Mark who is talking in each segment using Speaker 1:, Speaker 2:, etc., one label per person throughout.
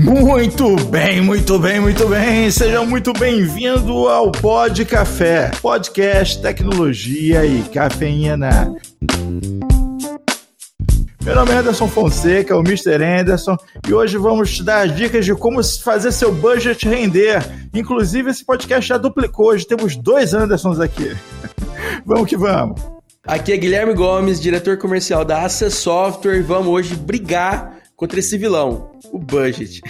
Speaker 1: Muito bem, muito bem, muito bem. Sejam muito bem-vindos ao Pod Café, podcast, tecnologia e cafeína. Meu nome é Anderson Fonseca, o Mr. Anderson, e hoje vamos te dar dicas de como fazer seu budget render. Inclusive, esse podcast já duplicou, hoje temos dois Andersons aqui. vamos que vamos.
Speaker 2: Aqui é Guilherme Gomes, diretor comercial da Access Software, e vamos hoje brigar contra esse vilão, o budget.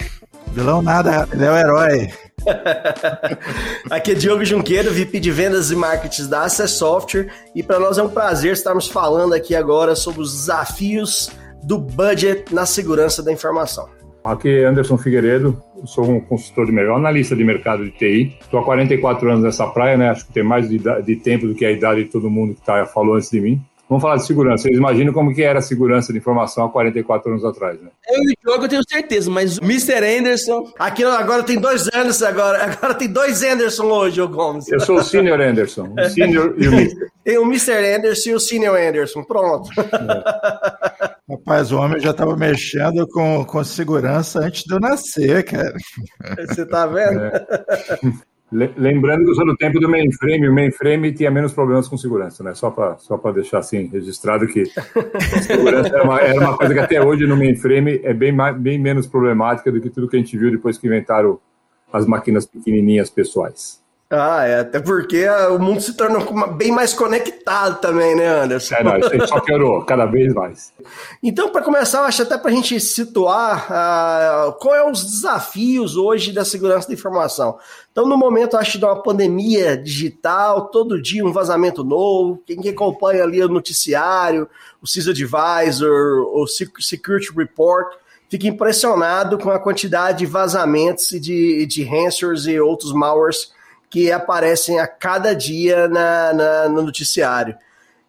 Speaker 1: Vilão nada, ele é o herói.
Speaker 3: Aqui é Diogo Junqueiro, VP de Vendas e Marketing da Access Software, e para nós é um prazer estarmos falando aqui agora sobre os desafios do budget na segurança da informação.
Speaker 4: Aqui é Anderson Figueiredo, sou um consultor de melhor analista de mercado de TI. Estou há 44 anos nessa praia, né? Acho que tem mais de, de tempo do que a idade de todo mundo que tá, falou antes de mim. Vamos falar de segurança. Vocês imaginam como que era a segurança de informação há 44 anos atrás, né?
Speaker 2: Eu e o jogo eu tenho certeza, mas o Mr. Anderson...
Speaker 3: Aqui agora tem dois anos agora. Agora tem dois Anderson hoje, o Gomes.
Speaker 4: Eu sou o Senior Anderson. O Senior e o Mr.
Speaker 3: Tem o Mr. Anderson e o Senior Anderson. Pronto.
Speaker 1: É. Rapaz, o homem já estava mexendo com, com segurança antes de eu nascer, cara.
Speaker 3: Você tá vendo? É.
Speaker 4: Lembrando que eu sou do tempo do mainframe, o mainframe tinha menos problemas com segurança, né? Só para só deixar assim registrado que segurança era uma, era uma, coisa que até hoje no mainframe é bem, mais, bem menos problemática do que tudo que a gente viu depois que inventaram as máquinas pequenininhas pessoais.
Speaker 3: Ah, é, até porque o mundo se tornou bem mais conectado também, né, Anderson?
Speaker 4: É, não, isso aí só piorou, cada vez mais.
Speaker 3: Então, para começar, eu acho até para a gente situar uh, qual é os desafios hoje da segurança da informação. Então, no momento, acho de uma pandemia digital, todo dia um vazamento novo, quem que acompanha ali o noticiário, o CISA Advisor, o Security Report, fica impressionado com a quantidade de vazamentos e de, de ransomwares e outros malwares que aparecem a cada dia na, na no noticiário.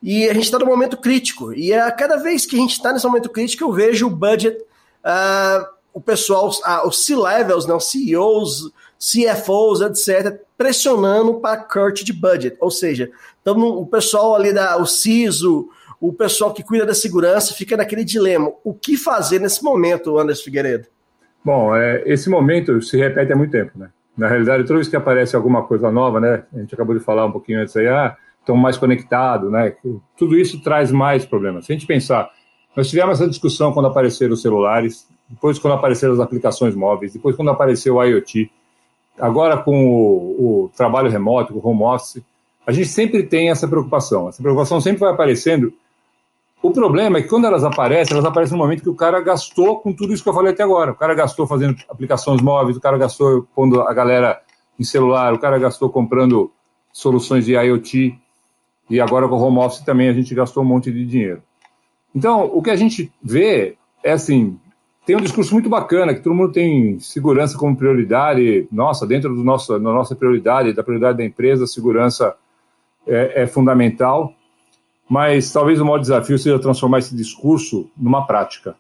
Speaker 3: E a gente está num momento crítico. E a cada vez que a gente está nesse momento crítico, eu vejo o budget, uh, o pessoal, uh, os C-levels, não, CEOs, CFOs, etc., pressionando para corte de budget. Ou seja, então, o pessoal ali da o CISO, o pessoal que cuida da segurança, fica naquele dilema. O que fazer nesse momento, Anderson Figueiredo?
Speaker 4: Bom, é, esse momento se repete há muito tempo, né? Na realidade, toda vez que aparece alguma coisa nova, né? A gente acabou de falar um pouquinho antes aí, ah, estão mais conectados, né? Tudo isso traz mais problemas. Se a gente pensar, nós tivemos essa discussão quando apareceram os celulares, depois quando apareceram as aplicações móveis, depois quando apareceu o IoT, agora com o, o trabalho remoto, com o home office, a gente sempre tem essa preocupação. Essa preocupação sempre vai aparecendo o problema é que quando elas aparecem, elas aparecem no momento que o cara gastou com tudo isso que eu falei até agora. O cara gastou fazendo aplicações móveis, o cara gastou pondo a galera em celular, o cara gastou comprando soluções de IoT, e agora com o home office também a gente gastou um monte de dinheiro. Então, o que a gente vê é assim, tem um discurso muito bacana, que todo mundo tem segurança como prioridade, nossa, dentro do nosso, da nossa prioridade, da prioridade da empresa, a segurança é, é fundamental, mas talvez o maior desafio seja transformar esse discurso numa prática.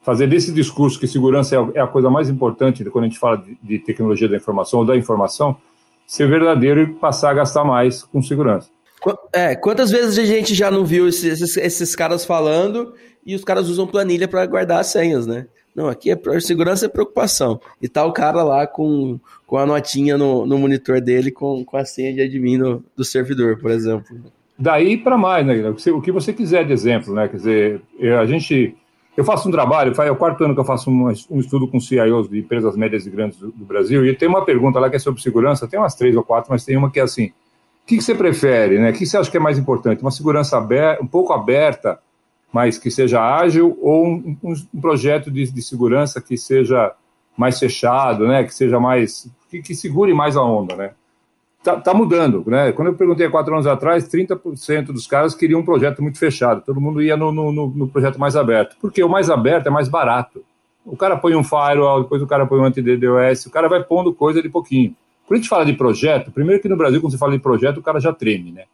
Speaker 4: Fazer desse discurso que segurança é a coisa mais importante quando a gente fala de, tecnologia da informação ou da informação, ser verdadeiro e passar a gastar mais com segurança.
Speaker 2: É, quantas vezes a gente já não viu esses, esses caras falando e os caras usam planilha para guardar as senhas, né? Não, aqui é segurança e preocupação. E tá o cara lá com, com a notinha no, no monitor dele com, com a senha de admin no, do servidor, por exemplo.
Speaker 4: Daí para mais, né? O que você quiser de exemplo, né? Quer dizer, a gente. Eu faço um trabalho, é o quarto ano que eu faço um, um estudo com CIOs de empresas médias e grandes do, do, Brasil, e tem uma pergunta lá que é sobre segurança, tem umas três ou quatro, mas tem uma que é assim: o que, que você prefere, né? O que você acha que é mais importante? Uma segurança aberta, um pouco aberta, mas que seja ágil, ou um, um, um projeto de, de, segurança que seja mais fechado, né? Que seja mais. que, que segure mais a onda, né? Tá, tá, mudando, né? Quando eu perguntei há quatro anos atrás, 30% dos caras queriam um projeto muito fechado. Todo mundo ia no, no, no, projeto mais aberto. Porque o mais aberto é mais barato. O cara põe um firewall, depois o cara põe um anti-DDoS, o cara vai pondo coisa de pouquinho. Quando a gente fala de projeto, primeiro que no Brasil, quando você fala de projeto, o cara já treme, né?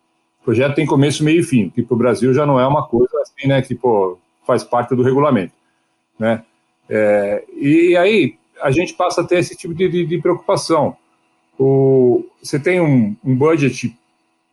Speaker 4: O projeto tem começo, meio e fim, que para o Brasil já não é uma coisa assim, né? Que, pô, faz parte do regulamento, né? É, e aí a gente passa a ter esse tipo de, de, de preocupação o, você tem um, um budget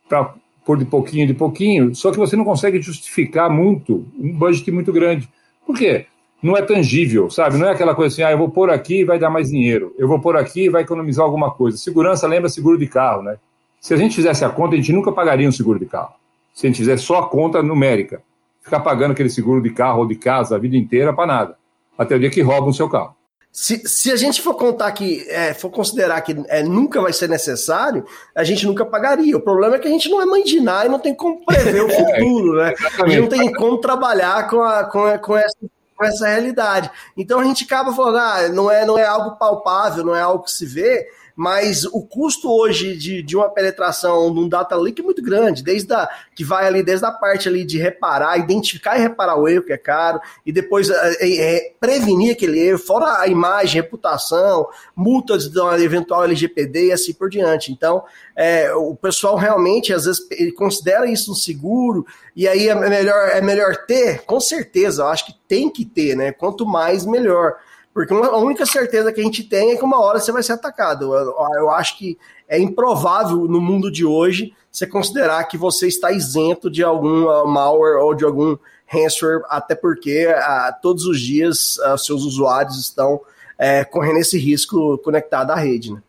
Speaker 4: para pôr de pouquinho de pouquinho, só que você não consegue justificar muito um budget muito grande. Por quê? não é tangível, sabe? Não é aquela coisa assim, ah, eu vou pôr aqui e vai dar mais dinheiro. Eu vou pôr aqui e vai economizar alguma coisa. Segurança lembra seguro de carro, né? Se a gente fizesse a conta, a gente nunca pagaria um seguro de carro. Se a gente fizesse só a conta numérica, ficar pagando aquele seguro de carro ou de casa a vida inteira para nada. Até o dia que roubam o seu carro.
Speaker 3: Se, se a gente for contar que, é, for considerar que é, nunca vai ser necessário, a gente nunca pagaria. O problema é que a gente não é nada e não tem como prever o futuro, né? A gente não tem como trabalhar com, a, com, a, com essa com essa realidade. Então a gente acaba falando, ah, não é, não é algo palpável, não é algo que se vê, mas o custo hoje de, de uma penetração num data leak é muito grande, desde a, que vai ali desde a parte ali de reparar, identificar e reparar o erro, que é caro, e depois é, é, prevenir aquele erro, fora a imagem, reputação, multas de uma eventual LGPD e assim por diante. Então, é, o pessoal realmente, às vezes, considera isso um seguro, e aí é melhor, é melhor ter, com certeza, eu acho que tem que ter, né? Quanto mais, melhor. Porque a única certeza que a gente tem é que uma hora você vai ser atacado. Eu, eu acho que é improvável no mundo de hoje você considerar que você está isento de algum uh, malware ou de algum ransomware, até porque uh, todos os dias uh, seus usuários estão uh, correndo esse risco conectado à rede. Né?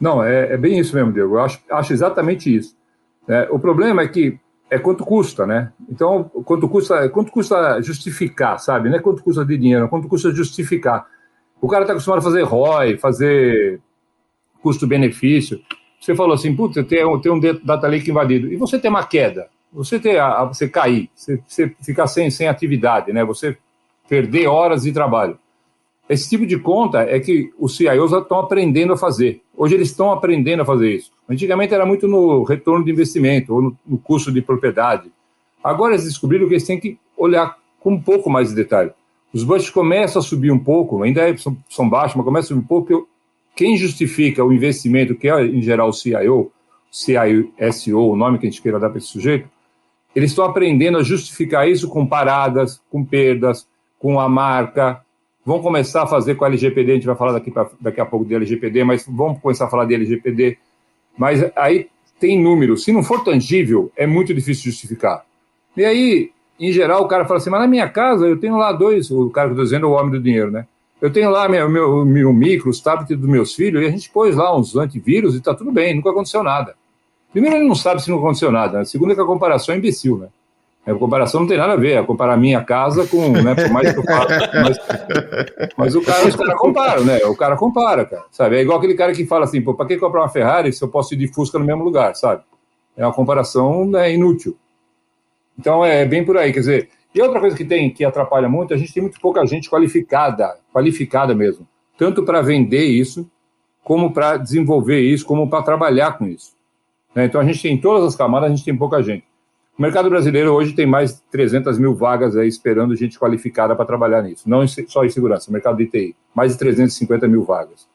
Speaker 4: Não, é, é, bem isso mesmo, Diego. Eu acho, acho exatamente isso. É, o problema é que é quanto custa, né? Então, quanto custa, quanto custa justificar, sabe? Não é quanto custa de dinheiro, é quanto custa justificar. O cara está acostumado a fazer ROI, fazer custo-benefício. Você falou assim, puta, tem, tem um data lake invadido. E você tem uma queda, você, ter a, você cair, você, você ficar sem, sem atividade, né? Você perder horas de trabalho. Esse tipo de conta é que os CIOs estão aprendendo a fazer. Hoje eles estão aprendendo a fazer isso. Antigamente era muito no retorno de investimento ou no, no custo de propriedade. Agora eles descobriram que eles têm que olhar com um pouco mais de detalhe. Os budgets começam a subir um pouco, ainda é, são, são, baixos, mas começam a subir um pouco. Quem justifica o investimento, que é em geral o CIO, CISO, o nome que a gente queira dar para esse sujeito, eles estão aprendendo a justificar isso com paradas, com perdas, com a marca, vão começar a fazer com a LGPD, a gente vai falar daqui, pra, daqui a pouco de LGPD, mas vamos começar a falar de LGPD. Mas aí tem números. Se não for tangível, é muito difícil justificar. E aí, em geral, o cara fala assim, mas na minha casa eu tenho lá dois, o cara que eu dizendo é o homem do dinheiro, né? Eu tenho lá meu, meu, meu micro, os tablets dos meus filhos, e a gente pôs lá uns antivírus e está tudo bem, nunca aconteceu nada. Primeiro, ele não sabe se não aconteceu nada. Né? Segundo, é que a comparação é imbecil, né? A comparação não tem nada a ver, é comparar minha casa com, né, por mais que eu faça, mas, mas o cara, os caras comparam, né? O cara compara, cara, sabe? É igual aquele cara que fala assim, pô, para que comprar uma Ferrari se eu posso ir de Fusca no mesmo lugar, sabe? É uma comparação né, inútil. Então é bem por aí, quer dizer, e outra coisa que tem que atrapalha muito, a gente tem muito pouca gente qualificada, qualificada mesmo, tanto para vender isso, como para desenvolver isso, como para trabalhar com isso. Né? Então a gente tem em todas as camadas, a gente tem pouca gente. O mercado brasileiro hoje tem mais de 300 mil vagas aí esperando gente qualificada para trabalhar nisso. Não só em segurança, mercado de TI. Mais de 350 mil vagas.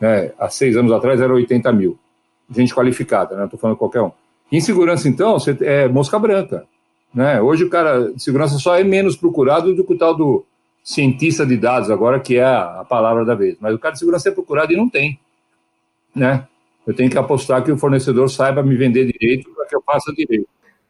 Speaker 4: Né? Há seis anos atrás era 80 mil. Gente qualificada, né? Estou falando qualquer um. Em segurança, então, você é mosca branca. Né? Hoje o cara de segurança só é menos procurado do que o tal do cientista de dados, agora que é a palavra da vez. Mas o cara de segurança é procurado e não tem. Né? Eu tenho que apostar que o fornecedor saiba me vender direito para que eu faça direito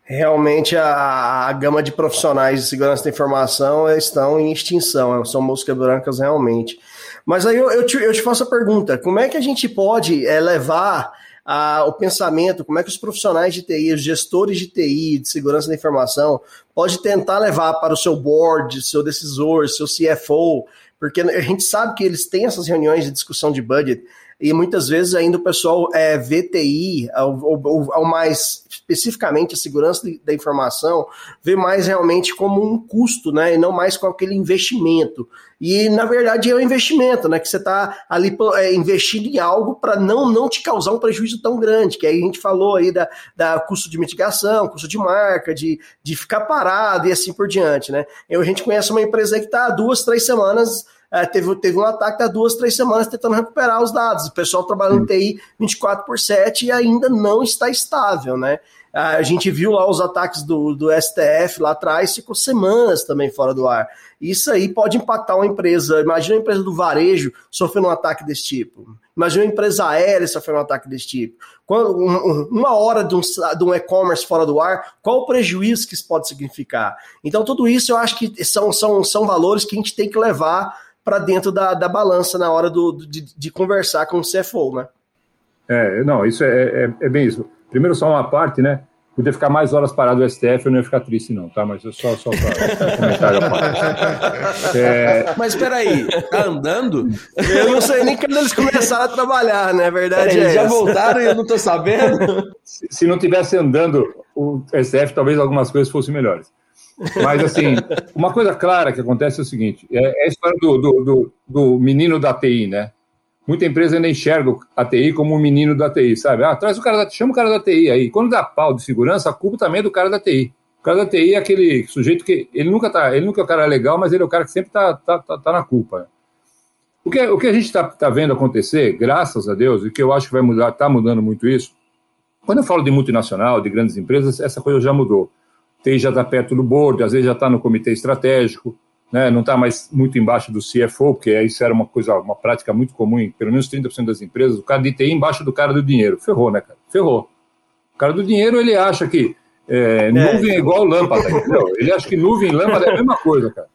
Speaker 3: realmente a, a, gama de profissionais de segurança da informação estão em extinção, são moscas brancas realmente. Mas aí eu, eu, te, eu te faço a pergunta: como é que a gente pode é, levar a, o pensamento, como é que os profissionais de TI, os gestores de TI, de segurança da informação, pode tentar levar para o seu board, seu decisor, seu CFO, porque a gente sabe que eles têm essas reuniões de discussão de budget, e muitas vezes ainda o pessoal é, VTI, ou, ou, ou mais especificamente a segurança da informação, vê mais realmente como um custo, né, e não mais com aquele investimento. E na verdade é um investimento, né, que você está ali é, investindo em algo para não, não te causar um prejuízo tão grande, que aí a gente falou aí da, da custo de mitigação, custo de marca, de, de ficar parado e assim por diante, né. Eu, a gente conhece uma empresa que está duas, três semanas é, teve, teve um ataque há duas, três semanas tentando recuperar os dados. O pessoal trabalhando TI 24 por 7 e ainda não está estável, né? A gente viu lá os ataques do, do STF lá atrás, ficou semanas também fora do ar. Isso aí pode impactar uma empresa. Imagina uma empresa do varejo sofrendo um ataque desse tipo. Imagina uma empresa aérea sofrendo um ataque desse tipo. Quando, um, uma hora de um, um e-commerce fora do ar, qual o prejuízo que isso pode significar? Então, tudo isso eu acho que são, são, são valores que a gente tem que levar para dentro da, da balança na hora do, de, de conversar com o CFO, né?
Speaker 4: É, não, isso é, é, é bem isso. Primeiro, só uma parte, né? podia ficar mais horas parado no STF, eu não ia ficar triste, não, tá? Mas eu só, só para comentário
Speaker 2: é... Mas peraí, tá andando?
Speaker 3: Eu não sei nem quando eles começaram a trabalhar, né? A verdade
Speaker 2: é,
Speaker 3: é
Speaker 2: já voltaram e eu não tô sabendo.
Speaker 4: Se, se não tivesse andando o STF, talvez algumas coisas fossem melhores. Mas, assim, uma coisa clara que acontece é o seguinte: é, é a história do, do, do, do menino da TI, né? Muita empresa ainda enxerga a TI como um menino da TI, sabe? Ah, traz o cara da, chama o cara da TI aí. Quando dá pau de segurança, a culpa também é do cara da TI. O cara da TI é aquele sujeito que ele nunca tá, ele nunca é o cara legal, mas ele é o cara que sempre tá, tá, tá, tá na culpa. O que, o que a gente está tá vendo acontecer, graças a Deus, e que eu acho que vai mudar, está mudando muito isso. Quando eu falo de multinacional, de grandes empresas, essa coisa já mudou. TI já está perto do board, às vezes já está no comitê estratégico né, não está mais muito embaixo do CFO, porque isso era uma coisa, uma prática muito comum em pelo menos 30% das empresas, o cara de TI embaixo do cara do dinheiro. Ferrou, né, cara? Ferrou. O cara do dinheiro, ele acha que é, é. nuvem é igual lâmpada, entendeu? Ele acha que nuvem e lâmpada é a mesma coisa, cara.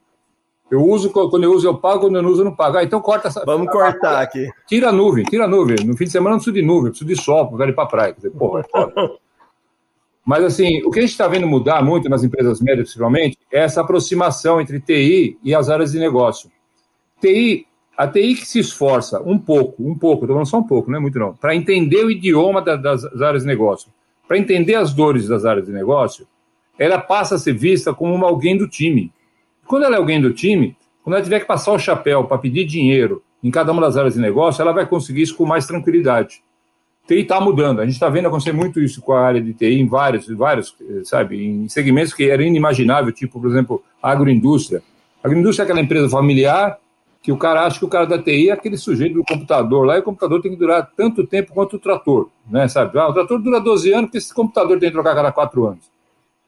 Speaker 4: Eu uso, quando eu uso eu pago, quando eu não uso eu não pago. Ah, então corta essa...
Speaker 3: Vamos cortar aqui.
Speaker 4: Tira a nuvem, tira a nuvem. No fim de semana eu não preciso de nuvem, eu preciso de sol, eu quero ir pra praia. Quer dizer, porra, é foda. Mas, assim, o que a gente está vendo mudar muito nas empresas médias, principalmente, é essa aproximação entre TI e as áreas de negócio. TI, a TI que se esforça um pouco, um pouco, estou falando só um pouco, não é muito não, para entender o idioma da, das, áreas de negócio, para entender as dores das áreas de negócio, ela passa a ser vista como uma alguém do time. Quando ela é alguém do time, quando ela tiver que passar o chapéu para pedir dinheiro em cada uma das áreas de negócio, ela vai conseguir isso com mais tranquilidade. TI está mudando. A gente está vendo acontecer muito isso com a área de TI em vários, vários, sabe, em segmentos que era inimaginável, tipo, por exemplo, agroindústria. A agroindústria é aquela empresa familiar que o cara acha que o cara da TI é aquele sujeito do computador lá e o computador tem que durar tanto tempo quanto o trator, né, sabe? Ah, o trator dura 12 anos porque esse computador tem que trocar cada 4 anos.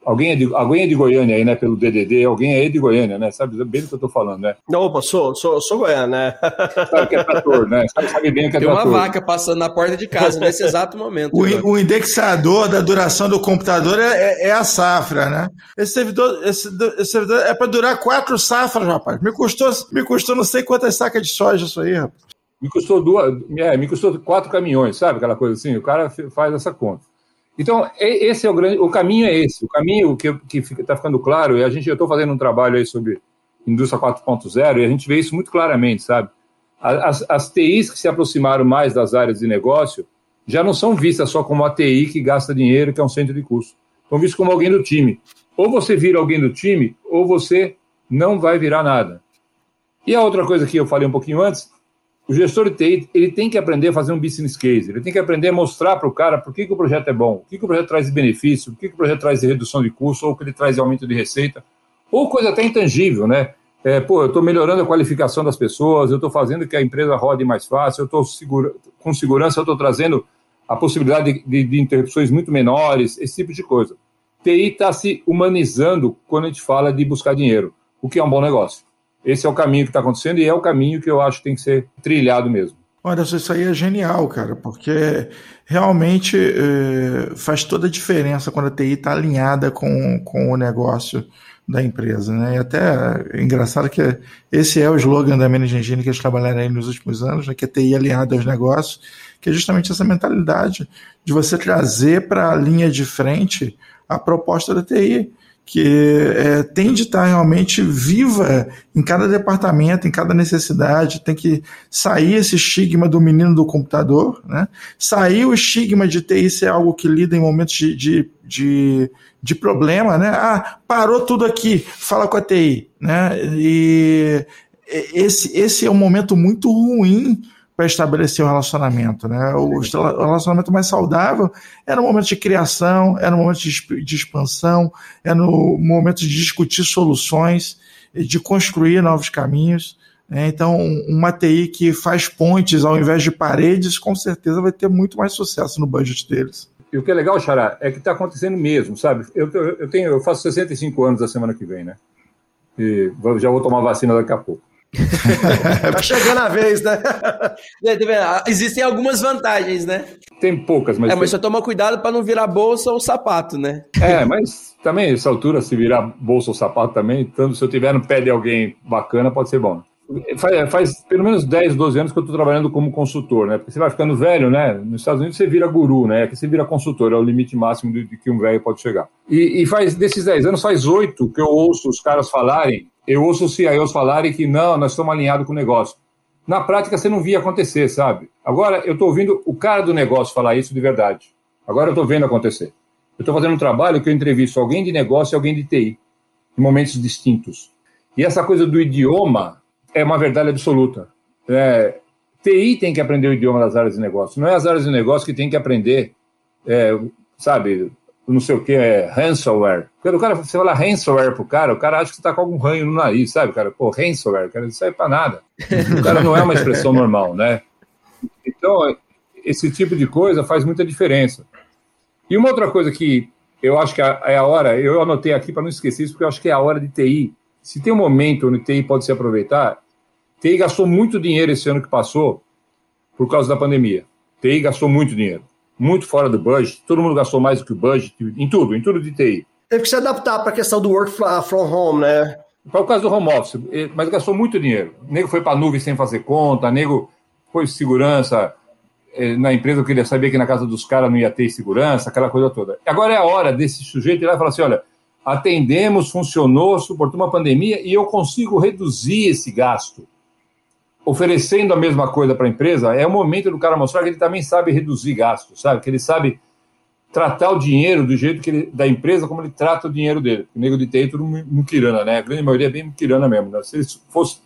Speaker 4: Alguém é, de, alguém é de Goiânia aí, né? Pelo DDD, alguém é de Goiânia, né? Sabe bem do que eu tô falando, né?
Speaker 3: Não, opa, sou, sou, sou Goiânia, né?
Speaker 4: Sabe que é trator, né? Sabe, sabe bem que é
Speaker 2: Tem
Speaker 4: trator.
Speaker 2: uma vaca passando na porta de casa nesse exato momento.
Speaker 1: O, o, indexador da duração do computador é, é, é a safra, né? Esse servidor, esse, esse servidor é para durar quatro safras, rapaz. Me custou, me custou não sei quantas sacas de soja isso aí, rapaz.
Speaker 4: Me custou duas, é, me custou quatro caminhões, sabe? Aquela coisa assim, o cara faz essa conta. Então, esse é o grande. O caminho é esse. O caminho que está ficando claro, e a gente, eu estou fazendo um trabalho aí sobre indústria 4.0, e a gente vê isso muito claramente, sabe? As, as TIs que se aproximaram mais das áreas de negócio já não são vistas só como a TI que gasta dinheiro, que é um centro de custo. São vistas como alguém do time. Ou você vira alguém do time, ou você não vai virar nada. E a outra coisa que eu falei um pouquinho antes o gestor de TI ele tem que aprender a fazer um business case, ele tem que aprender a mostrar para o cara por que, que o projeto é bom, o que, que o projeto traz de benefício, o que, que o projeto traz de redução de custo, ou o que ele traz de aumento de receita, ou coisa até intangível, né? É, pô, eu estou melhorando a qualificação das pessoas, eu estou fazendo que a empresa rode mais fácil, eu estou segura, com segurança, eu estou trazendo a possibilidade de, de, de interrupções muito menores, esse tipo de coisa. TI está se humanizando quando a gente fala de buscar dinheiro, o que é um bom negócio. Esse é o caminho que está acontecendo e é o caminho que eu acho que tem que ser trilhado mesmo.
Speaker 1: Olha, isso aí é genial, cara, porque realmente é, faz toda a diferença quando a TI está alinhada com, com o negócio da empresa, né? E até é engraçado que esse é o slogan da Managing Engine que eles trabalharam aí nos últimos anos, né? que é TI alinhada aos negócios, que é justamente essa mentalidade de você trazer para a linha de frente a proposta da TI que é, tem de estar realmente viva em cada departamento, em cada necessidade, tem que sair esse estigma do menino do computador, né? sair o estigma de TI ser algo que lida em momentos de, de, de, de problema, né? Ah, parou tudo aqui, fala com a TI, né? E esse, esse é um momento muito ruim para estabelecer o relacionamento. Né? O relacionamento mais saudável é no momento de criação, é no momento de, expansão, é no momento de discutir soluções, de construir novos caminhos. Né? Então, uma TI que faz pontes ao invés de paredes, com certeza vai ter muito mais sucesso no budget deles.
Speaker 4: E o que é legal, Xará, é que está acontecendo mesmo, sabe? Eu, eu, tenho, eu faço 65 anos a semana que vem, né? E já vou tomar vacina daqui a pouco.
Speaker 3: tá chegando a vez, né?
Speaker 2: É, Existem algumas vantagens, né?
Speaker 4: Tem poucas, mas.
Speaker 2: É, mas só toma cuidado para não virar bolsa ou sapato, né?
Speaker 4: É, mas também, nessa altura, se virar bolsa ou sapato também, tanto se eu tiver no pé de alguém bacana, pode ser bom. Faz, faz, pelo menos 10, 12 anos que eu estou trabalhando como consultor, né? Porque você vai ficando velho, né? Nos Estados Unidos você vira guru, né? Aqui você vira consultor, é o limite máximo de, de que um velho pode chegar. E, e, faz desses 10 anos, faz 8 que eu ouço os caras falarem, eu ouço os CIOs falarem que não, nós estamos alinhados com o negócio. Na prática você não via acontecer, sabe? Agora eu estou ouvindo o cara do negócio falar isso de verdade. Agora eu estou vendo acontecer. Eu estou fazendo um trabalho que eu entrevisto alguém de negócio e alguém de TI, em momentos distintos. E essa coisa do idioma é uma verdade absoluta. É, TI tem que aprender o idioma das áreas de negócio, não é as áreas de negócio que tem que aprender, é, sabe, não sei o que, é ransomware. Quando o cara, você fala ransomware pro cara, o cara acha que você tá com algum ranho no nariz, sabe, cara? Pô, ransomware, cara, não serve para nada. O cara não é uma expressão normal, né? Então, esse tipo de coisa faz muita diferença. E uma outra coisa que eu acho que é a hora, eu anotei aqui para não esquecer isso, porque eu acho que é a hora de TI. Se tem um momento onde TI pode se aproveitar, TI gastou muito dinheiro esse ano que passou por causa da pandemia. TI gastou muito dinheiro, muito fora do budget. Todo mundo gastou mais do que o budget, em tudo, em tudo de TI.
Speaker 3: Teve que se adaptar para a questão do work from home, né?
Speaker 4: Por causa do home office, mas gastou muito dinheiro. O nego foi para a nuvem sem fazer conta, nego foi segurança eh, na empresa, eu queria saber que na casa dos caras não ia ter segurança, aquela coisa toda. Agora é a hora desse sujeito ir lá e falar assim: olha, atendemos, funcionou, suportou uma pandemia e eu consigo reduzir esse gasto oferecendo a mesma coisa para a empresa, é o momento do cara mostrar que ele também sabe reduzir gastos, sabe? Que ele sabe tratar o dinheiro do jeito que ele, da empresa como ele trata o dinheiro dele. O nego de TI é tudo muquirana, né? A grande maioria é bem muquirana mesmo. Né? Se ele fosse...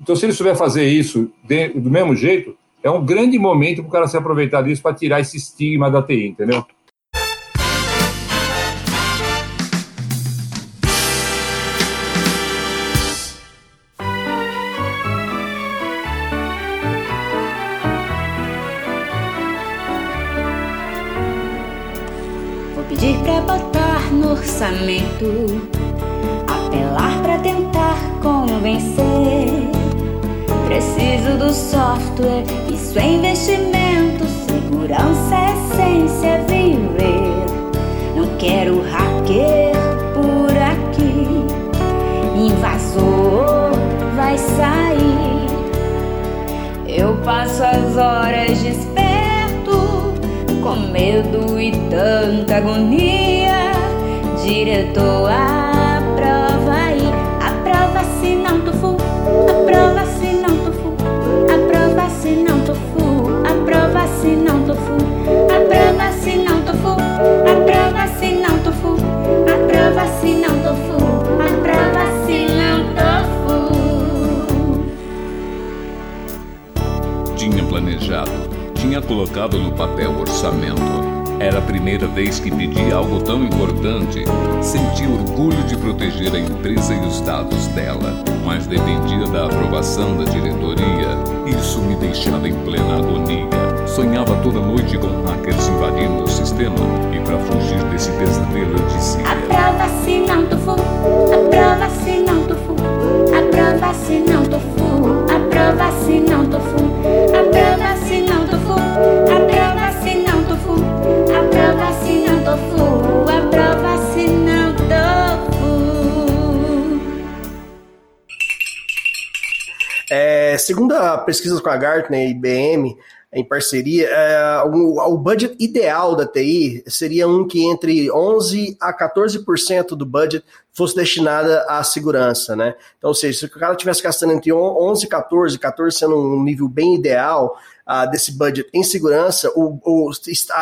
Speaker 4: Então, se ele souber fazer isso de, do mesmo jeito, é um grande momento para o cara se aproveitar disso para tirar esse estigma da TI, entendeu?
Speaker 5: Apelar para tentar convencer. Preciso do software, isso é investimento, segurança é essência, viver. Não quero hacker por aqui, invasor vai sair. Eu passo as horas desperto, com medo e tanta agonia diretor, aprova aí, aprova se não tu fu, aprova se não tu fu, aprova se não tu fu, aprova se não tu fu,
Speaker 6: vez que pedi algo tão importante. Senti orgulho de proteger a empresa e os dados dela, mas dependia da aprovação da diretoria. Isso me deixava em plena agonia. Sonhava toda noite com hackers invadindo o sistema e para fugir desse pesadelo eu disse:
Speaker 5: Aprova se não tu for, aprova se não tu for, aprova se não tu for, aprova se não tu for,
Speaker 3: É, segundo a pesquisa com a Gartner e IBM, em parceria, é, o, o, budget ideal da TI seria um que entre 11% a 14% do budget fosse destinada à segurança, né? Então, ou seja, se o cara tivesse gastando entre 11 e 14, 14 sendo um nível bem ideal, uh, desse budget em segurança,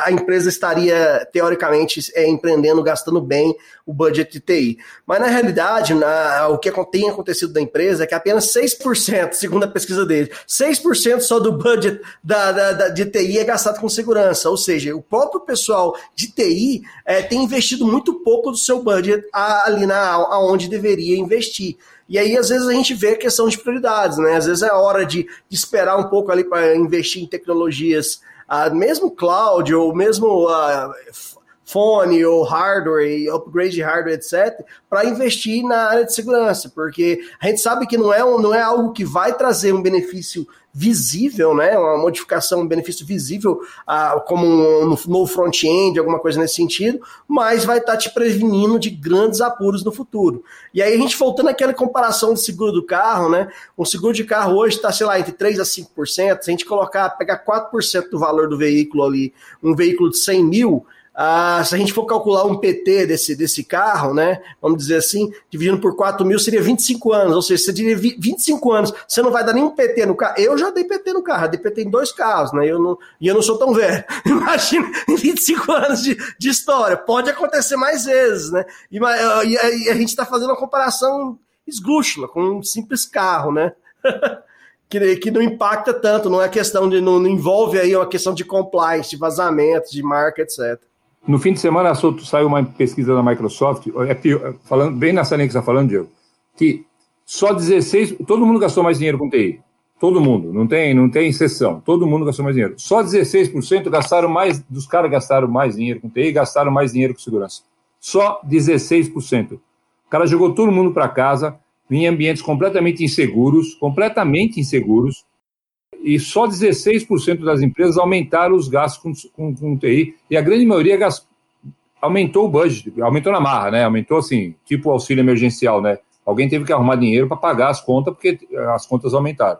Speaker 3: a empresa estaria, teoricamente, é, empreendendo, gastando bem o budget de TI. Mas, na realidade, na, o que tem acontecido da empresa é que apenas 6%, segundo a pesquisa dele, 6% só do budget da, da, da, de TI é gastado com segurança. Ou seja, o próprio pessoal de TI é, tem investido muito pouco do seu budget ali na, aonde deveria investir. E aí, às vezes, a gente vê a questão de prioridades, né? Às vezes é hora de, de esperar um pouco ali para investir em tecnologias, uh, mesmo cloud ou mesmo uh, fone ou hardware, upgrade de hardware, etc., para investir na área de segurança, porque a gente sabe que não é, um, não é algo que vai trazer um benefício visível, né? Uma modificação, um benefício visível, ah, como um novo front-end, alguma coisa nesse sentido, mas vai estar tá te prevenindo de grandes apuros no futuro. E aí a gente voltando àquela comparação de seguro do carro, né? Um seguro de carro hoje está, sei lá, entre 3 a 5%. Se a gente colocar, pegar 4% do valor do veículo ali, um veículo de 100 mil, ah, se a gente for calcular um PT desse, desse carro, né? Vamos dizer assim, dividindo por 4 mil seria 25 anos. Ou seja, você diria 25 anos, você não vai dar nenhum PT no carro. Eu já dei PT no carro, dei PT em dois carros, né? Eu não, e eu não sou tão velho. Imagina, em 25 anos de, de história. Pode acontecer mais vezes, né? E, e, e a gente está fazendo uma comparação esdrúxula com um simples carro, né? que, que não impacta tanto, não é questão de. Não, não envolve aí uma questão de compliance, de vazamento, de marca, etc.
Speaker 4: No fim de semana saiu uma pesquisa da Microsoft, é pior, falando, bem nessa linha que você está falando, Diego, que só 16, todo mundo gastou mais dinheiro com TI. Todo mundo, não tem, não tem exceção. Todo mundo gastou mais dinheiro. Só 16% gastaram mais, dos caras gastaram mais dinheiro com TI e gastaram mais dinheiro com segurança. Só 16%. O cara jogou todo mundo para casa em ambientes completamente inseguros, completamente inseguros, e só 16% das empresas aumentaram os gastos com, com, com TI, e a grande maioria gast... aumentou o budget, aumentou na marra, né? Aumentou assim, tipo auxílio emergencial, né? Alguém teve que arrumar dinheiro para pagar as contas, porque as contas aumentaram.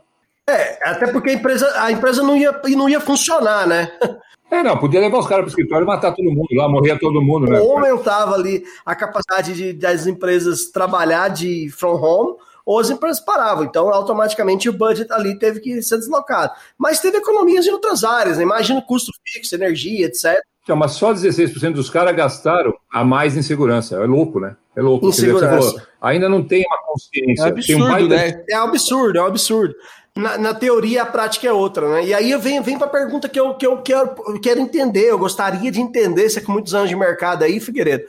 Speaker 3: É, até porque a empresa, a empresa não, ia, não ia funcionar, né?
Speaker 4: É, não, podia levar os caras para o escritório e matar todo mundo lá, morrer todo mundo, né?
Speaker 3: Ou aumentava ali a capacidade de, das empresas trabalhar de from home, ou as empresas paravam. Então, automaticamente, o budget ali teve que ser deslocado. Mas teve economias em outras áreas, né? imagina custo fixo, energia, etc.
Speaker 4: Então, mas só 16% dos caras gastaram a mais em segurança. É louco, né? É louco.
Speaker 3: Em segurança. Falou,
Speaker 4: ainda não tem uma consciência. É
Speaker 3: absurdo,
Speaker 4: um
Speaker 3: né? É absurdo, é um absurdo. Na, na, teoria, a prática é outra, né? E aí eu venho, venho para a pergunta que eu, que eu quero, eu quero entender, eu gostaria de entender, você com muitos anos de mercado aí, Figueiredo,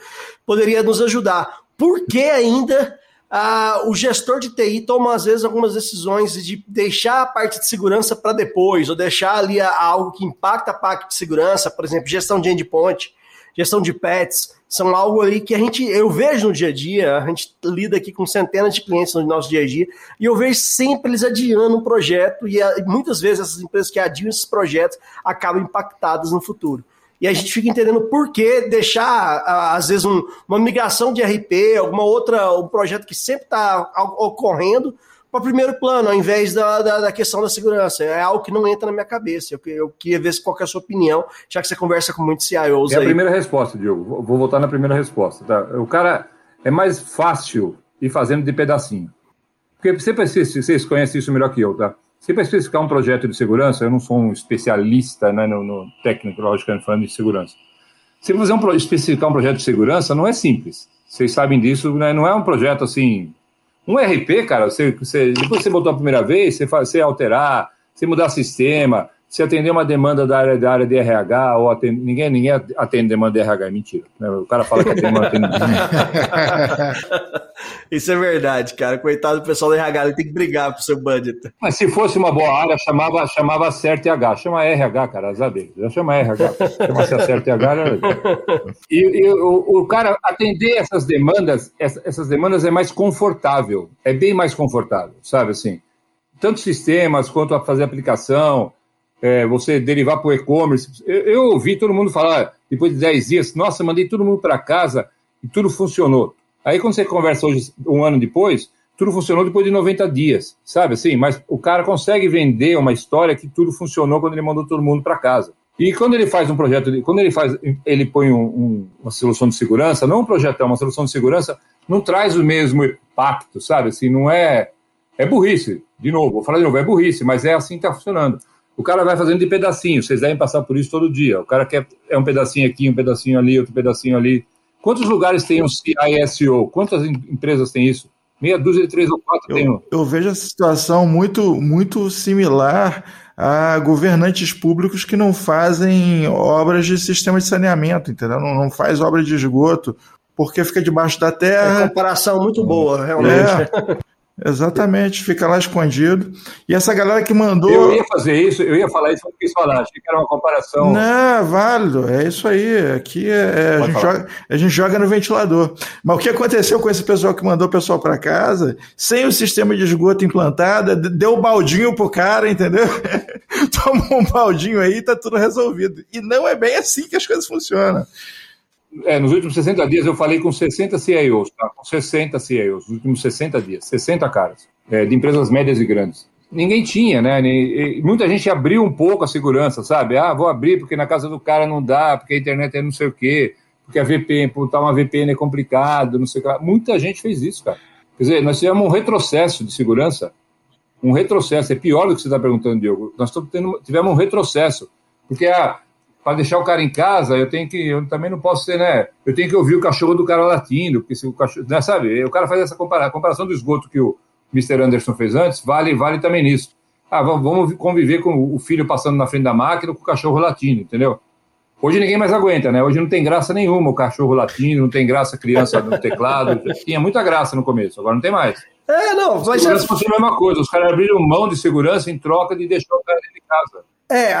Speaker 3: poderia nos ajudar. Por que ainda ah, o gestor de TI toma, às vezes, algumas decisões de deixar a parte de segurança para depois, ou deixar ali algo que impacta a parte de segurança, por exemplo, gestão de endpoint, gestão de pets, são algo ali que a gente, eu vejo no dia a dia, a gente lida aqui com centenas de clientes no nosso dia a dia, e eu vejo sempre eles adiando um projeto, e muitas vezes essas empresas que adiam esses projetos acabam impactadas no futuro e a gente fica entendendo por que deixar, às vezes, um, uma migração de RP, alguma outra, um projeto que sempre está ocorrendo, para o primeiro plano, ao invés da, da, da, questão da segurança. É algo que não entra na minha cabeça. Eu, eu queria ver qual é a sua opinião, já que você conversa com muitos CIOs
Speaker 4: é aí. a primeira resposta, Diogo. Vou voltar na primeira resposta. Tá? O cara é mais fácil ir fazendo de pedacinho. Porque vocês, vocês conhecem isso melhor que eu, tá? Se para especificar um projeto de segurança, eu não sou um especialista né, no, no técnico, logicamente, falando de segurança. Se fazer um, especificar um projeto de segurança, não é simples. Vocês sabem disso, né? não é um projeto assim. Um RP, cara, você, você, depois que você botou a primeira vez, você, você alterar, você mudar sistema, se atender uma demanda da área, da área de RH, ou atende, ninguém, ninguém atende demanda de RH, é mentira. Né? O cara fala que atende, mas atende.
Speaker 3: Isso é verdade, cara. Coitado do pessoal da RH, ele tem que brigar pro seu budget.
Speaker 4: Mas se fosse uma boa área, chamava, chamava Certo RH. Chama RH, cara, sabe? Já chama RH. Chama-se Certo RH. Né? E, e o, o, cara atender essas demandas, essas demandas é mais confortável. É bem mais confortável, sabe assim? Tanto sistemas quanto a fazer aplicação é, você derivar para o e-commerce. Eu, eu, ouvi todo mundo falar, depois de 10 dias, nossa, mandei todo mundo para casa e tudo funcionou. Aí quando você conversa hoje, um ano depois, tudo funcionou depois de 90 dias, sabe assim? Mas o cara consegue vender uma história que tudo funcionou quando ele mandou todo mundo para casa. E quando ele faz um projeto, quando ele faz, ele põe um, um, uma solução de segurança, não um projeto, é uma solução de segurança, não traz o mesmo impacto, sabe? Assim, não é. É burrice, de novo, vou falar de novo, é burrice, mas é assim que está funcionando. O cara vai fazendo de pedacinho, vocês devem passar por isso todo dia. O cara quer é um pedacinho aqui, um pedacinho ali, outro pedacinho ali. Quantos lugares tem um CISO? Quantas empresas tem isso? Meia dúzia de três ou quatro
Speaker 1: eu,
Speaker 4: tem um.
Speaker 1: Eu vejo essa situação muito, muito similar a governantes públicos que não fazem obras de sistema de saneamento, entendeu? Não, não faz obra de esgoto, porque fica debaixo da terra.
Speaker 3: É comparação muito boa, realmente. É.
Speaker 1: Exatamente, fica lá escondido. E essa galera que mandou.
Speaker 4: Eu ia fazer isso, eu ia falar isso, não quis falar, achei que era uma comparação.
Speaker 1: Não, é válido, é isso aí. Aqui é, a, gente joga, a, gente joga, no ventilador. Mas o que aconteceu com esse pessoal que mandou o pessoal para casa, sem o sistema de esgoto implantado, deu o um baldinho pro cara, entendeu? Toma um baldinho aí e tá tudo resolvido. E não é bem assim que as coisas funcionam.
Speaker 4: É, nos últimos 60 dias eu falei com 60 CIOs, tá? com 60 CIOs, nos últimos 60 dias, 60 caras, é, de empresas médias e grandes. Ninguém tinha, né? Muita gente abriu um pouco a segurança, sabe? Ah, vou abrir porque na casa do cara não dá, porque a internet é não sei o quê, porque a VPN, botar uma VPN é complicado, não sei o lá. Muita gente fez isso, cara. Quer dizer, nós tivemos um retrocesso de segurança, um retrocesso, é pior do que você está perguntando, Diogo. Nós tendo, tivemos um retrocesso, porque a, para deixar o cara em casa, eu tenho que, eu também não posso ser, né? Eu tenho que ouvir o cachorro do cara latindo, porque se o cachorro, né, sabe? O cara faz essa comparação, a comparação do esgoto que o Mr. Anderson fez antes, vale, vale também nisso. Ah, vamos conviver com o filho passando na frente da máquina com o cachorro latindo, entendeu? Hoje ninguém mais aguenta, né? Hoje não tem graça nenhuma o cachorro latindo, não tem graça a criança no teclado. Tinha muita graça no começo, agora não tem mais.
Speaker 3: É, não,
Speaker 4: mas. Segurança é... a mesma coisa, os caras abriram mão de segurança em troca de deixar o cara dentro de casa.
Speaker 3: É,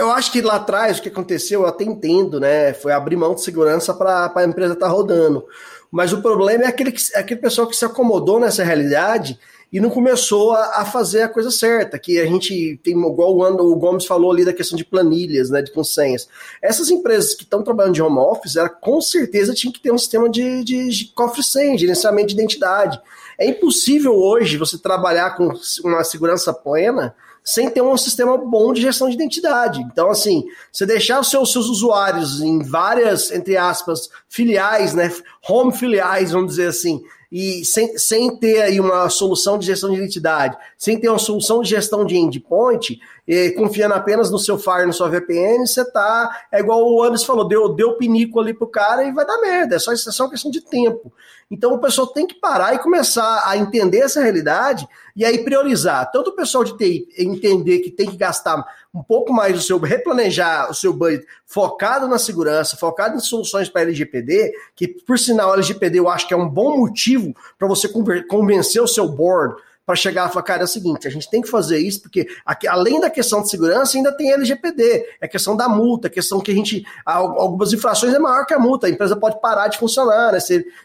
Speaker 3: eu acho que lá atrás o que aconteceu, eu até entendo, né? Foi abrir mão de segurança para a empresa estar tá rodando. Mas o problema é aquele, que, é aquele pessoal que se acomodou nessa realidade e não começou a, a, fazer a coisa certa, que a gente tem, igual o, o Gomes falou ali da questão de planilhas, né, de consenhas. Essas empresas que estão trabalhando de home office, ela com certeza tinha que ter um sistema de, de, de cofre sem, gerenciamento de identidade. É impossível hoje você trabalhar com uma segurança plena sem ter um sistema bom de gestão de identidade. Então, assim, você deixar os seus, seus usuários em várias, entre aspas, filiais, né, home filiais, vamos dizer assim, e sem, sem ter aí uma solução de gestão de identidade, sem ter uma solução de gestão de endpoint, e, confiando apenas no seu Fire, no sua VPN, você tá. É igual o Anderson falou, deu, deu pinico ali pro cara e vai dar merda. É só, é só uma questão de tempo. Então o pessoal tem que parar e começar a entender essa realidade e aí priorizar. Tanto o pessoal de TI entender que tem que gastar um pouco mais do seu, replanejar o seu budget focado na segurança, focado em soluções para LGPD, que por sinal LGPD eu acho que é um bom motivo para você convencer o seu board para chegar e falar, cara, é o seguinte, a gente tem que fazer isso, porque aqui, além da questão de segurança, ainda tem LGPD, é questão da multa, é questão que a gente, algumas infrações é maior que a multa, a empresa pode parar de funcionar, né?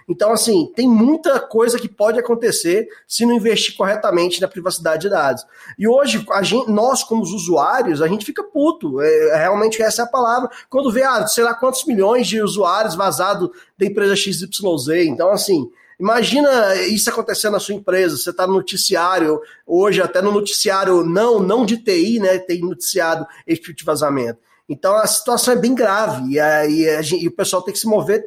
Speaker 3: Então, assim, tem muita coisa que pode acontecer se não investir corretamente na privacidade de dados. E hoje, a gente, nós, como os usuários, a gente fica puto, é, realmente essa é a palavra, quando vê, ah, sei lá quantos milhões de usuários vazados da empresa XYZ, então, assim, Imagina isso acontecendo na sua empresa. Você está no noticiário, hoje até no noticiário não, não de TI, né? Tem noticiado esse tipo de vazamento. Então a situação é bem grave e, aí e o pessoal tem que se mover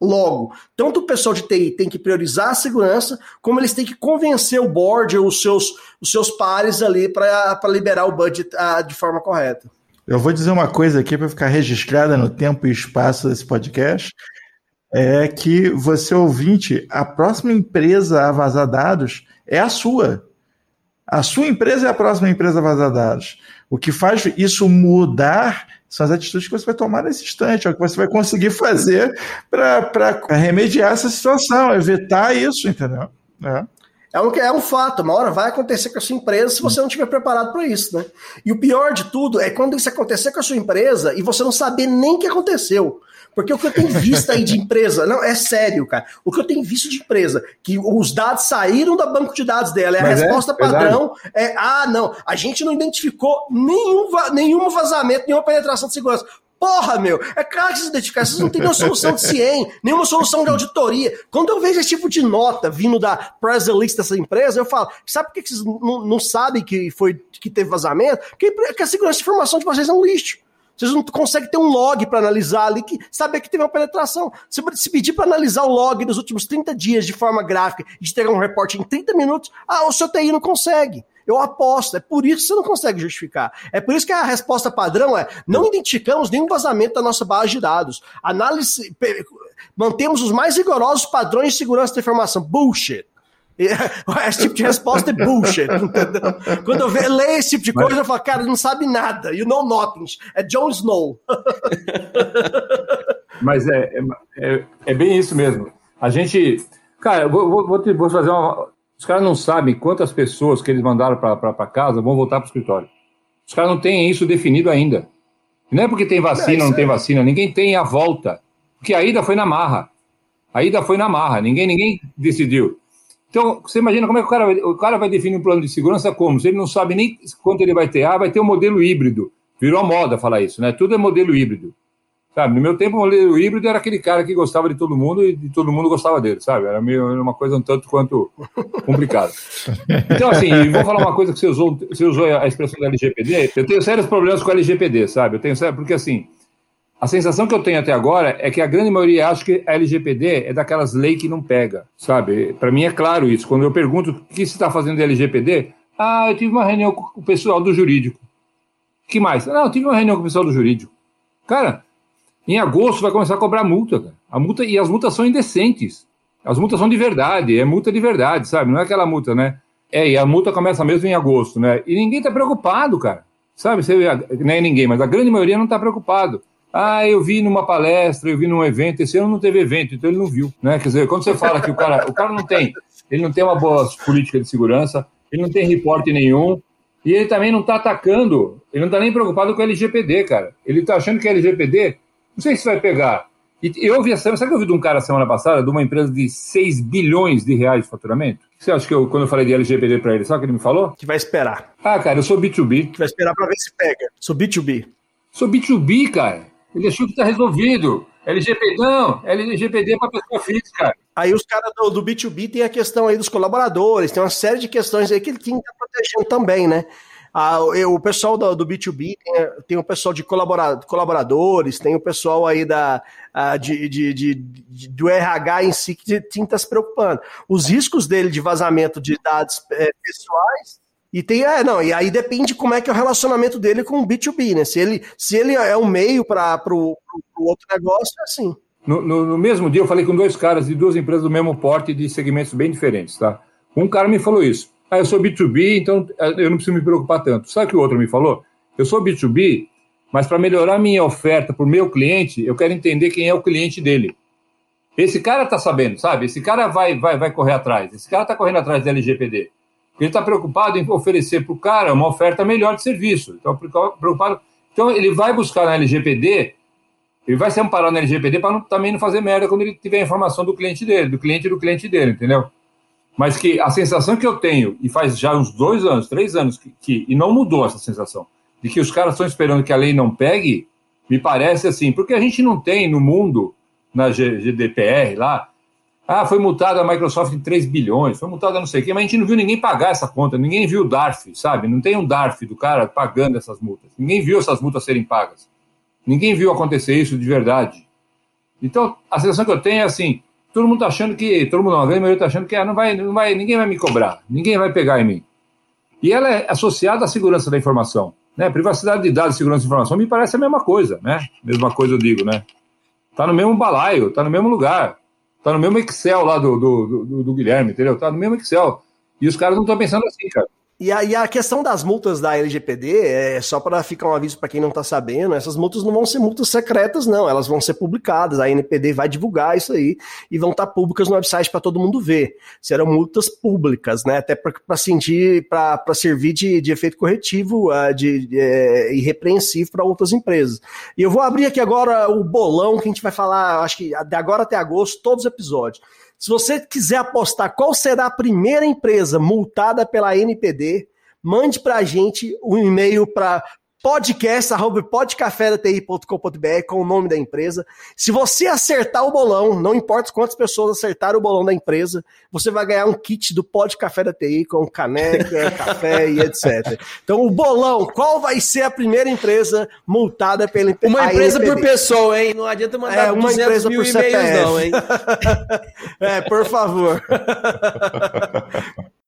Speaker 3: logo. Tanto o pessoal de TI tem que priorizar a segurança, como eles têm que convencer o board ou os seus, os seus pares ali para liberar o budget uh, de forma correta.
Speaker 1: Eu vou dizer uma coisa aqui para ficar registrada no tempo e espaço desse podcast é que você ouvinte, a próxima empresa a vazar dados é a sua. A sua empresa é a próxima empresa a vazar dados. O que faz isso mudar são as atitudes que você vai tomar nesse instante, é o que você vai conseguir fazer para remediar essa situação, evitar isso, entendeu?
Speaker 3: É. É um, é um fato, uma hora vai acontecer com a sua empresa se você não estiver preparado para isso, né? E o pior de tudo é quando isso acontecer com a sua empresa e você não saber nem o que aconteceu. Porque o que eu tenho visto aí de empresa, não, é sério, cara. O que eu tenho visto de empresa, que os dados saíram do banco de dados dela, é a Mas é, resposta é, padrão é, ah, não, a gente não identificou nenhum, nenhum vazamento, nenhuma penetração de segurança. Porra, meu, é claro que vocês identificaram, vocês não têm nenhuma solução de CIEM, nenhuma solução de auditoria. Quando eu vejo esse tipo de nota vindo da press release dessa empresa, eu falo, sabe por que vocês não, não sabem que foi que teve vazamento? Porque, porque a segurança de informação de vocês é um lixo. Vocês não conseguem ter um log para analisar ali, que saber que teve uma penetração. Se, se pedir para analisar o log dos últimos 30 dias de forma gráfica e de ter um reporte em 30 minutos, ah, o seu TI não consegue. Eu aposto, é por isso que você não consegue justificar. É por isso que a resposta padrão é: não identificamos nenhum vazamento da nossa base de dados. Análise. Mantemos os mais rigorosos padrões de segurança da informação. Bullshit. Esse tipo de resposta é bullshit. Entendeu? Quando eu leio esse tipo de coisa, eu falo, cara, não sabe nada. You know nothing. É Jon Snow.
Speaker 4: Mas é, é, é, é, bem isso mesmo. A gente. Cara, eu vou, vou, vou fazer uma. Os caras não sabem quantas pessoas que eles mandaram para casa vão voltar para o escritório. Os caras não têm isso definido ainda. Não é porque tem vacina ou não tem vacina, ninguém tem a volta. Porque a ida foi na marra. A ida foi na marra, ninguém, ninguém decidiu. Então, você imagina como é que o cara, vai, o cara vai definir um plano de segurança como? Se ele não sabe nem quanto ele vai ter. Ah, vai ter um modelo híbrido. Virou moda falar isso, né? Tudo é modelo híbrido. Sabe, no meu tempo, o modelo híbrido era aquele cara que gostava de todo mundo e de todo mundo gostava dele, sabe? Era meio uma coisa um tanto quanto complicada. Então, assim, vou falar uma coisa que você usou, você usou a expressão da LGPD. Eu tenho sérios problemas com a LGPD, sabe? Eu tenho sério, porque assim, a sensação que eu tenho até agora é que a grande maioria acha que a LGPD é daquelas leis que não pega, sabe? Para mim é claro isso. Quando eu pergunto o que você está fazendo de LGPD, ah, eu tive uma reunião com o pessoal do jurídico. que mais? Não, eu tive uma reunião com o pessoal do jurídico. Cara, em agosto vai começar a cobrar multa, cara. A multa e as multas são indecentes. As multas são de verdade, é multa de verdade, sabe? Não é aquela multa, né? É, e a multa começa mesmo em agosto, né? E ninguém tá preocupado, cara. Sabe? Você, nem ninguém, mas a grande maioria não tá preocupado. Ah, eu vi numa palestra, eu vi num evento, esse ano não teve evento, então ele não viu, né? Quer dizer, quando você fala que o cara, o cara não tem, ele não tem uma boa política de segurança, ele não tem reporte nenhum, e ele também não está atacando, ele não está nem preocupado com o LGPD, cara. Ele está achando que a LGPD não sei se vai pegar. E eu ouvi essa, sabe que eu ouvi de um cara semana passada, de uma empresa de 6 bilhões de reais de faturamento? O você acha que eu, quando eu falei de LGPD para ele, sabe o que ele me falou?
Speaker 3: Que vai esperar.
Speaker 4: Ah, cara, eu sou B2B.
Speaker 3: Que vai esperar para ver se pega. Sou B2B.
Speaker 4: Sou B2B, cara. Ele achou que tá resolvido. LGPD, não, LGPD é para pessoa física.
Speaker 3: Aí os caras do, do, B2B tem a questão aí dos colaboradores, tem uma série de questões aí que ele tem que estar protegendo também, né? Ah, o pessoal do, do B2B tem, tem, o pessoal de colaboradores, tem o pessoal aí da, ah, de, de, de, de, do RH em si que tem que estar se preocupando. Os riscos dele de vazamento de dados é, pessoais. E tem, é, não, e aí depende como é que é o relacionamento dele com o B2B, né? Se ele, se ele é um meio para o outro negócio, é assim.
Speaker 4: No, no, no, mesmo dia, eu falei com dois caras de duas empresas do mesmo porte de segmentos bem diferentes, tá? Um cara me falou isso. Ah, eu sou B2B, então eh, eu não preciso me preocupar tanto. Sabe o que o outro me falou? Eu sou B2B, mas para melhorar minha oferta para o meu cliente, eu quero entender quem é o cliente dele. Esse cara está sabendo, sabe? Esse cara vai, vai, vai correr atrás. Esse cara está correndo atrás da LGPD. Ele está preocupado em oferecer para o cara uma oferta melhor de serviço. Então, preocupado. Então, ele vai buscar na LGPD, ele vai se amparar na LGPD para também não fazer merda quando ele tiver a informação do cliente dele, do cliente do cliente dele, entendeu? mas que a sensação que eu tenho, e faz já uns dois anos, três anos, que, que e não mudou essa sensação, de que os caras estão esperando que a lei não pegue, me parece assim, porque a gente não tem no mundo, na GDPR lá, ah, foi multada a Microsoft em 3 bilhões, foi multada não sei o quê, mas a gente não viu ninguém pagar essa conta, ninguém viu o DARF, sabe? Não tem um DARF do cara pagando essas multas, ninguém viu essas multas serem pagas, ninguém viu acontecer isso de verdade. Então, a sensação que eu tenho é assim, todo mundo está achando que, todo mundo, não, a grande maioria está achando que ah, não vai, não vai, ninguém vai me cobrar, ninguém vai pegar em mim. E ela é associada à segurança da informação. Né? Privacidade de dados e segurança da informação me parece a mesma coisa, né? Mesma coisa eu digo, né? Tá no mesmo balaio, tá no mesmo lugar. Tá no mesmo Excel lá do, do, do, do Guilherme, entendeu? Tá no mesmo Excel. E os caras não estão pensando assim, cara.
Speaker 3: E a, e a, questão das multas da LGPD, é só para ficar um aviso para quem não está sabendo, essas multas não vão ser multas secretas, não, elas vão ser publicadas. A NPD vai divulgar isso aí e vão estar tá públicas no website para todo mundo ver. Serão multas públicas, né? Até para sentir, para servir de, de, efeito corretivo uh, de, de é, irrepreensível para outras empresas. E eu vou abrir aqui agora o bolão que a gente vai falar, acho que de agora até agosto, todos os episódios. Se você quiser apostar qual será a primeira empresa multada pela NPD, mande para a gente um e-mail para podcast.podcafedati.com.br com o nome da empresa. Se você acertar o bolão, não importa quantas pessoas acertaram o bolão da empresa, você vai ganhar um kit do Pod Café da TI com caneca, café e etc. Então, o bolão, qual vai ser a primeira empresa multada pela
Speaker 2: Uma empresa por pessoa, hein? Não adianta mandar
Speaker 3: é, uma empresa por CPF. não, hein? é, por favor.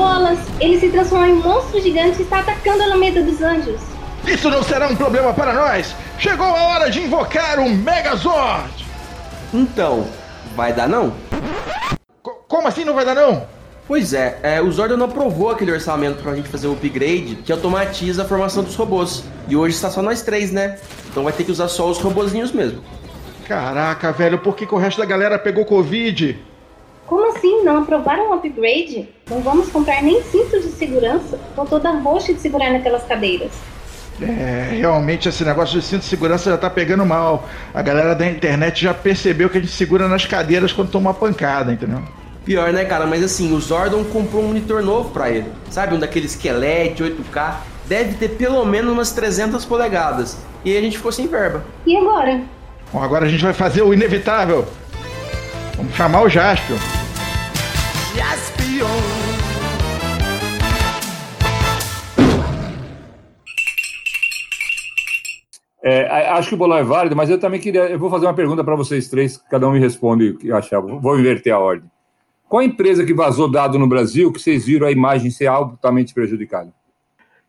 Speaker 7: Carambolas! Ele se transformou em um monstro gigante e está atacando a Alameda dos Anjos.
Speaker 1: Isso não será um problema para nós! Chegou a hora de invocar o Megazord!
Speaker 2: Então, vai dar não?
Speaker 1: Como assim não vai dar não?
Speaker 2: Pois é, é, o Zordon não aprovou aquele orçamento pra gente fazer o upgrade que automatiza a formação dos robôs. E hoje está só nós três, né? Então vai ter que usar só os robozinhos mesmo.
Speaker 1: Caraca, velho, por que, que o resto da galera pegou Covid?
Speaker 7: Como assim? Não aprovaram o upgrade? Não vamos comprar nem cinto de segurança? Tô toda roxa de segurar naquelas cadeiras.
Speaker 1: É, realmente esse negócio de cinto de segurança já tá pegando mal. A galera da internet já percebeu que a gente segura nas cadeiras quando toma uma pancada, entendeu?
Speaker 2: Pior, né, cara? Mas assim, o Zordon comprou um monitor novo pra ele. Sabe, um daqueles esquelete 8K. Deve ter pelo menos umas 300 polegadas. E aí a gente ficou sem verba.
Speaker 7: E agora?
Speaker 1: Bom, agora a gente vai fazer o inevitável. Vamos chamar o Jaspion.
Speaker 4: É, acho que o bolão é válido, mas eu também queria. Eu vou fazer uma pergunta para vocês três, cada um me responde o que achar. Vou inverter a ordem. Qual a empresa que vazou dado no Brasil que vocês viram a imagem ser altamente prejudicada?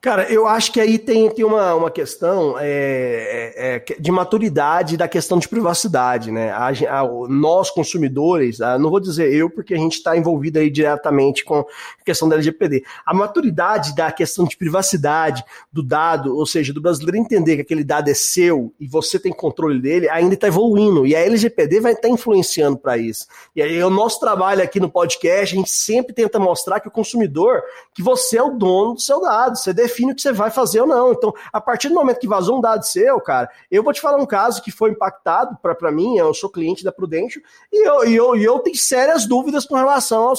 Speaker 3: Cara, eu acho que aí tem, tem uma, uma questão é, é, é, de maturidade da questão de privacidade, né? A, a- nós, consumidores, ah, não vou dizer eu, porque a gente está envolvido aí diretamente com a questão da LGPD. A maturidade da questão de privacidade do dado, ou seja, do brasileiro entender que aquele dado é seu e você tem controle dele, ainda está evoluindo. E a LGPD vai estar influenciando para isso. E aí o nosso trabalho aqui no podcast, a gente sempre tenta mostrar que o consumidor, que você é o dono do seu dado, você define o que você vai fazer ou não. Então, a partir do momento que vazou um dado seu, cara, eu vou te falar um caso que foi impactado para mim, eu sou cliente da Prudential, e eu, e eu, e eu tenho sérias dúvidas com relação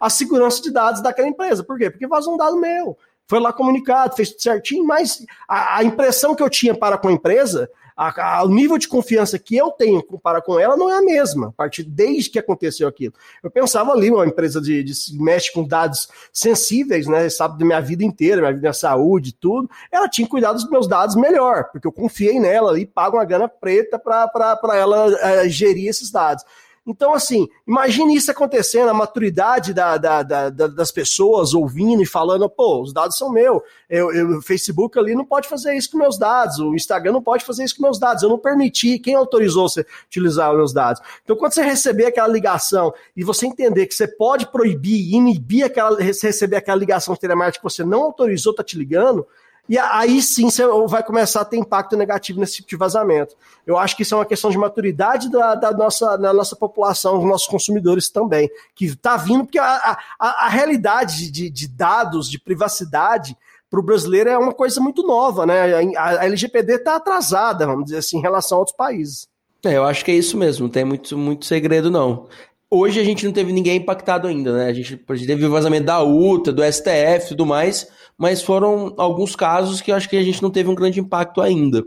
Speaker 3: à segurança de dados daquela empresa. Por quê? Porque vazou um dado meu. Foi lá comunicado, fez tudo certinho, mas a, a impressão que eu tinha para com a empresa, a- a- o nível de confiança que eu tenho para com ela não é a mesma, a partir desde que aconteceu aquilo. Eu pensava ali, uma empresa de, de se mexe com dados sensíveis, né? Sabe da minha vida inteira, minha vida, minha saúde, tudo. Ela tinha cuidado dos meus dados melhor, porque eu confiei nela e pago uma grana preta para ela eh, gerir esses dados. Então, assim, imagine isso acontecendo, a maturidade da, da- da- da- das pessoas ouvindo e falando, pô, os dados são meus. Eu, eu- o Facebook ali não pode fazer isso com meus dados, o Instagram não pode fazer isso com meus dados. Eu não permiti, quem autorizou você utilizar os meus dados? Então, quando você receber aquela ligação e você entender que você pode proibir, inibir aquela, receber aquela ligação telemarketing que você não autorizou, tá te ligando, e aí sim vai começar a ter impacto negativo nesse tipo de vazamento. Eu acho que isso é uma questão de maturidade da, da nossa, da nossa população, dos nossos consumidores também, que está vindo, porque a, a, a realidade de, de dados, de privacidade, para o brasileiro é uma coisa muito nova, né? A, a LGPD está atrasada, vamos dizer assim, em relação a outros países.
Speaker 2: É, eu acho que é isso mesmo, não tem muito, muito segredo, não. Hoje a gente não teve ninguém impactado ainda, né? A gente, a gente teve o vazamento da UTA, do STF e tudo mais, mas foram alguns casos que eu acho que a gente não teve um grande impacto ainda.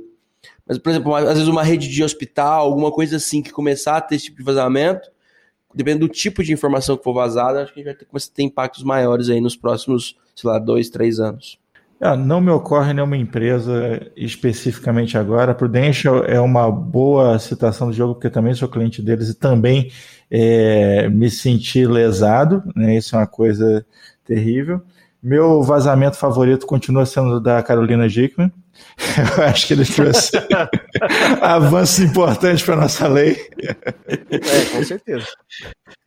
Speaker 2: Mas, por exemplo, às vezes uma rede de hospital, alguma coisa assim que começar a ter esse tipo de vazamento, dependendo do tipo de informação que for vazada, acho que a gente vai ter, começar a ter impactos maiores aí nos próximos, sei lá, dois, três anos.
Speaker 1: Ah, não me ocorre nenhuma empresa especificamente agora. A Prudential é uma boa citação do jogo, porque também sou cliente deles e também é, me senti lesado, né? Isso é uma coisa terrível. Meu vazamento favorito continua sendo da Carolina Dickman. Eu acho que ele trouxe avanços importantes para nossa lei.
Speaker 3: É, com certeza.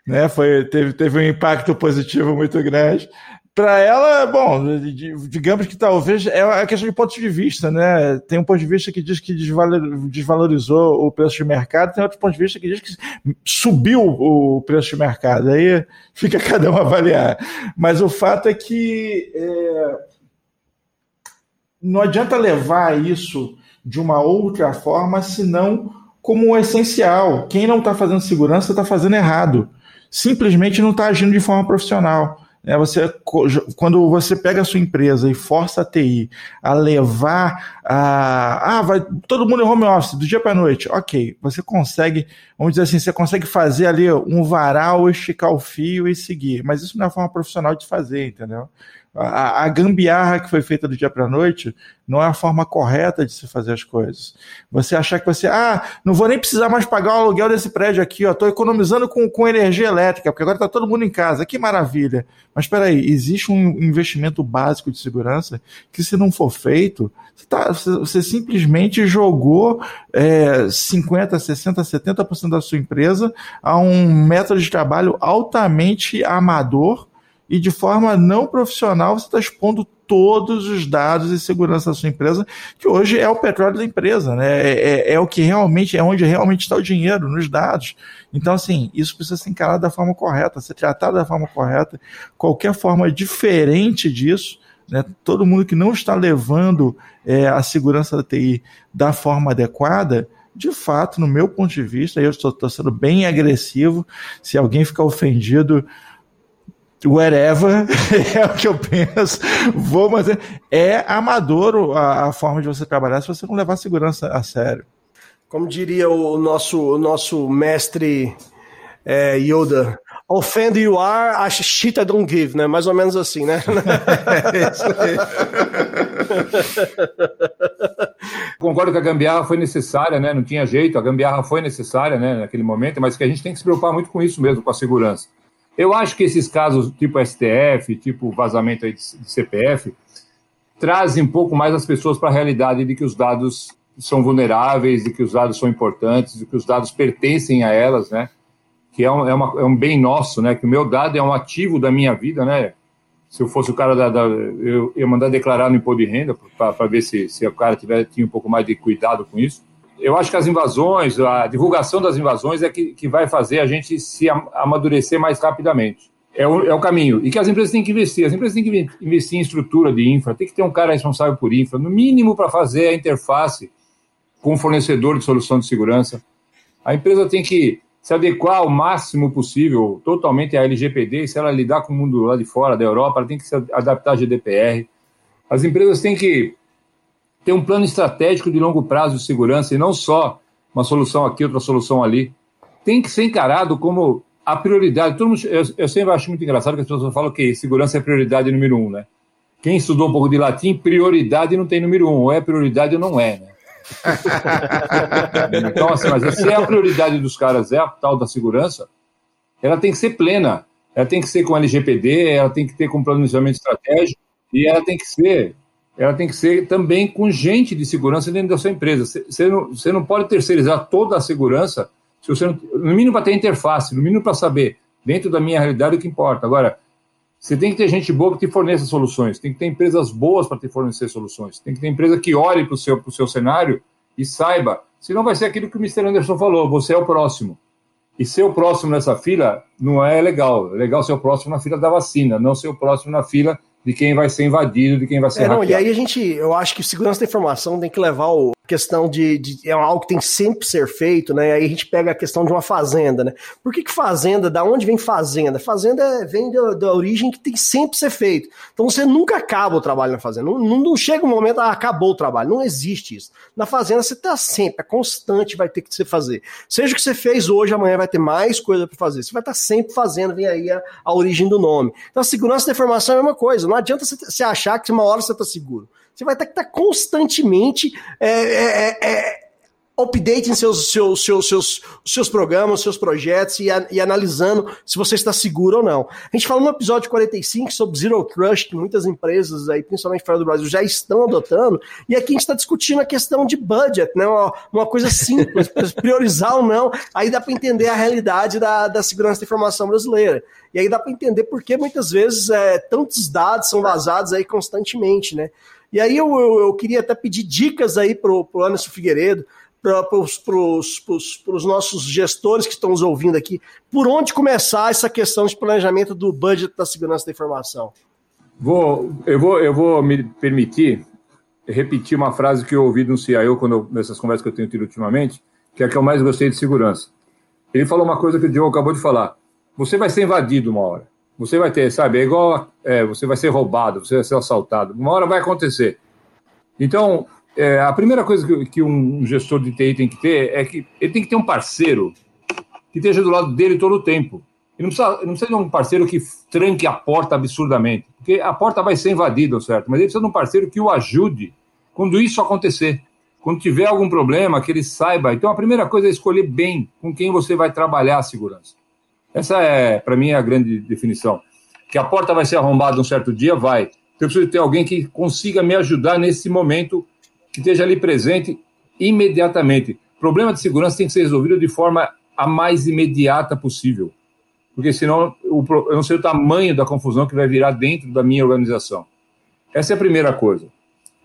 Speaker 1: né? Foi, teve, teve um impacto positivo muito grande. Para ela, bom, digamos que talvez é uma questão de ponto de vista, né? Tem um ponto de vista que diz que desvalor- desvalorizou o preço de mercado, tem outro ponto de vista que diz que subiu o preço de mercado. Aí fica cada um avaliar. Mas o fato é que é, não adianta levar isso de uma outra forma, senão como um essencial. Quem não está fazendo segurança está fazendo errado. Simplesmente não está agindo de forma profissional. É, você, quando você pega a sua empresa e força a TI a levar a. Ah, vai todo mundo em home office, do dia para a noite. Ok, você consegue, vamos dizer assim, você consegue fazer ali um varal, esticar o fio e seguir. Mas isso não é a forma profissional de fazer, entendeu? A, a gambiarra que foi feita do dia para a noite não é a forma correta de se fazer as coisas. Você achar que você, ah, não vou nem precisar mais pagar o aluguel desse prédio aqui, ó, economizando com, com energia elétrica, porque agora está todo mundo em casa, que maravilha. Mas espera aí, existe um investimento básico de segurança que se não for feito, você, tá, você simplesmente jogou é, 50, 60, 70% da sua empresa a um método de trabalho altamente amador e de forma não profissional você está expondo todos os dados de segurança da sua empresa, que hoje é o petróleo da empresa, né? É, é, é o que realmente, é onde realmente está o dinheiro, nos dados. Então, assim, isso precisa ser encarado da forma correta, ser tratado da forma correta. Qualquer forma diferente disso, né? Todo mundo que não está levando é, a segurança da TI da forma adequada, de fato, no meu ponto de vista, eu estou, estou sendo bem agressivo. Se alguém ficar ofendido, whatever, é o que eu penso, vou, mas é, amador a, a, forma de você trabalhar se você não levar a segurança a sério.
Speaker 3: Como diria o nosso, o nosso mestre é, Yoda, offend you are, a shit I don't give, né? Mais ou menos assim, né? é isso aí.
Speaker 4: Concordo que a gambiarra foi necessária, né? Não tinha jeito, a gambiarra foi necessária, né? Naquele momento, mas que a gente tem que se preocupar muito com isso mesmo, com a segurança. Eu acho que esses casos, tipo STF, tipo vazamento de CPF, trazem um pouco mais as pessoas para a realidade de que os dados são vulneráveis, de que os dados são importantes, de que os dados pertencem a elas, né? Que é um, é, uma, é um bem nosso, né? Que o meu dado é um ativo da minha vida, né? Se eu fosse o cara da. da eu ia mandar declarar no imposto de renda para ver se, se o cara tiver, tinha um pouco mais de cuidado com isso eu acho que as invasões, a divulgação das invasões é que, que vai fazer a gente se amadurecer mais rapidamente. É o, é o caminho. E que as empresas têm que investir. As empresas têm que investir em estrutura de infra, tem que ter um cara responsável por infra, no mínimo para fazer a interface com o fornecedor de solução de segurança. A empresa tem que se adequar ao máximo possível, totalmente à LGPD, e se ela lidar com o mundo lá de fora, da Europa, ela tem que se adaptar à GDPR. As empresas têm que ter um plano estratégico de longo prazo de segurança e não só uma solução aqui, outra solução ali. Tem que ser encarado como a prioridade. Todo mundo, eu, eu sempre acho muito engraçado que as pessoas falam que segurança é prioridade número um, né? Quem estudou um pouco de latim, prioridade não tem número um, ou é prioridade ou não é, né? então, assim, mas se é a prioridade dos caras é a tal da segurança, ela tem que ser plena. Ela tem que ser com LGPD, ela tem que ter com planejamento estratégico, e ela tem que ser ela tem que ser também com gente de segurança dentro da sua empresa. Você não, você não pode terceirizar toda a segurança, se você não, no mínimo para ter interface, no mínimo para saber, dentro da minha realidade, o que importa. Agora, você tem que ter gente boa que te forneça soluções, tem que ter empresas boas para te fornecer soluções, tem que ter empresa que olhe para o seu, seu cenário e saiba. Senão vai ser aquilo que o Mr. Anderson falou, você é o próximo. E ser o próximo nessa fila não é legal. É legal ser o próximo na fila da vacina, não ser o próximo na fila de quem vai ser invadido, de quem vai ser
Speaker 3: é, não, E aí a gente, eu acho que segurança da informação tem que levar o questão de, de, é algo que tem sempre ser feito, né? Aí a gente pega a questão de uma fazenda, né? Por que, que fazenda? Da onde vem fazenda? Fazenda vem da, da origem que tem sempre ser feito. Então você nunca acaba o trabalho na fazenda. Não, não, chega um momento, ah, acabou o trabalho. Não existe isso. Na fazenda você está sempre, é constante, vai ter que se fazer. Seja o que você fez hoje, amanhã vai ter mais coisa para fazer. Você vai estar tá sempre fazendo, vem aí a, a origem do nome. Então a segurança da informação é uma coisa. Não adianta você, você achar que uma hora você está seguro. Você vai ter que estar constantemente é, é, é, é updating seus, seus, seus, seus, seus programas, seus projetos e, a, e, analisando se você está seguro ou não. A gente falou no episódio 45 sobre Zero Trust, que muitas empresas, aí, principalmente fora do Brasil, já estão adotando, e aqui a gente está discutindo a questão de budget, né? uma, uma coisa simples, priorizar ou não, aí dá para entender a realidade da, da segurança da informação brasileira. E aí dá para entender por que muitas vezes é, tantos dados são vazados aí constantemente, né? E aí eu, eu, eu queria até pedir dicas aí para o Anderson Figueiredo, para os nossos gestores que estão nos ouvindo aqui, por onde começar essa questão de planejamento do budget da segurança da informação?
Speaker 4: Vou, eu, vou, eu vou me permitir repetir uma frase que eu ouvi de um CIO quando eu, nessas conversas que eu tenho tido ultimamente, que é a que eu mais gostei de segurança. Ele falou uma coisa que o Diogo acabou de falar. Você vai ser invadido uma hora. Você vai ter, sabe? É igual. É, você vai ser roubado, você vai ser assaltado. Uma hora vai acontecer. Então, é, a primeira coisa que, que, um gestor de TI tem que ter é que ele tem que ter um parceiro que esteja do lado dele todo o tempo. não precisa, não precisa de um parceiro que tranque a porta absurdamente, porque a porta vai ser invadida, certo? Mas ele precisa de um parceiro que o ajude quando isso acontecer. Quando tiver algum problema, que ele saiba. Então, a primeira coisa é escolher bem com quem você vai trabalhar a segurança. Essa é, para mim, a grande definição. Que a porta vai ser arrombada um certo dia, vai. Eu preciso ter alguém que consiga me ajudar nesse momento, que esteja ali presente imediatamente. Problema de segurança tem que ser resolvido de forma a mais imediata possível. Porque senão eu não sei o tamanho da confusão que vai virar dentro da minha organização. Essa é a primeira coisa.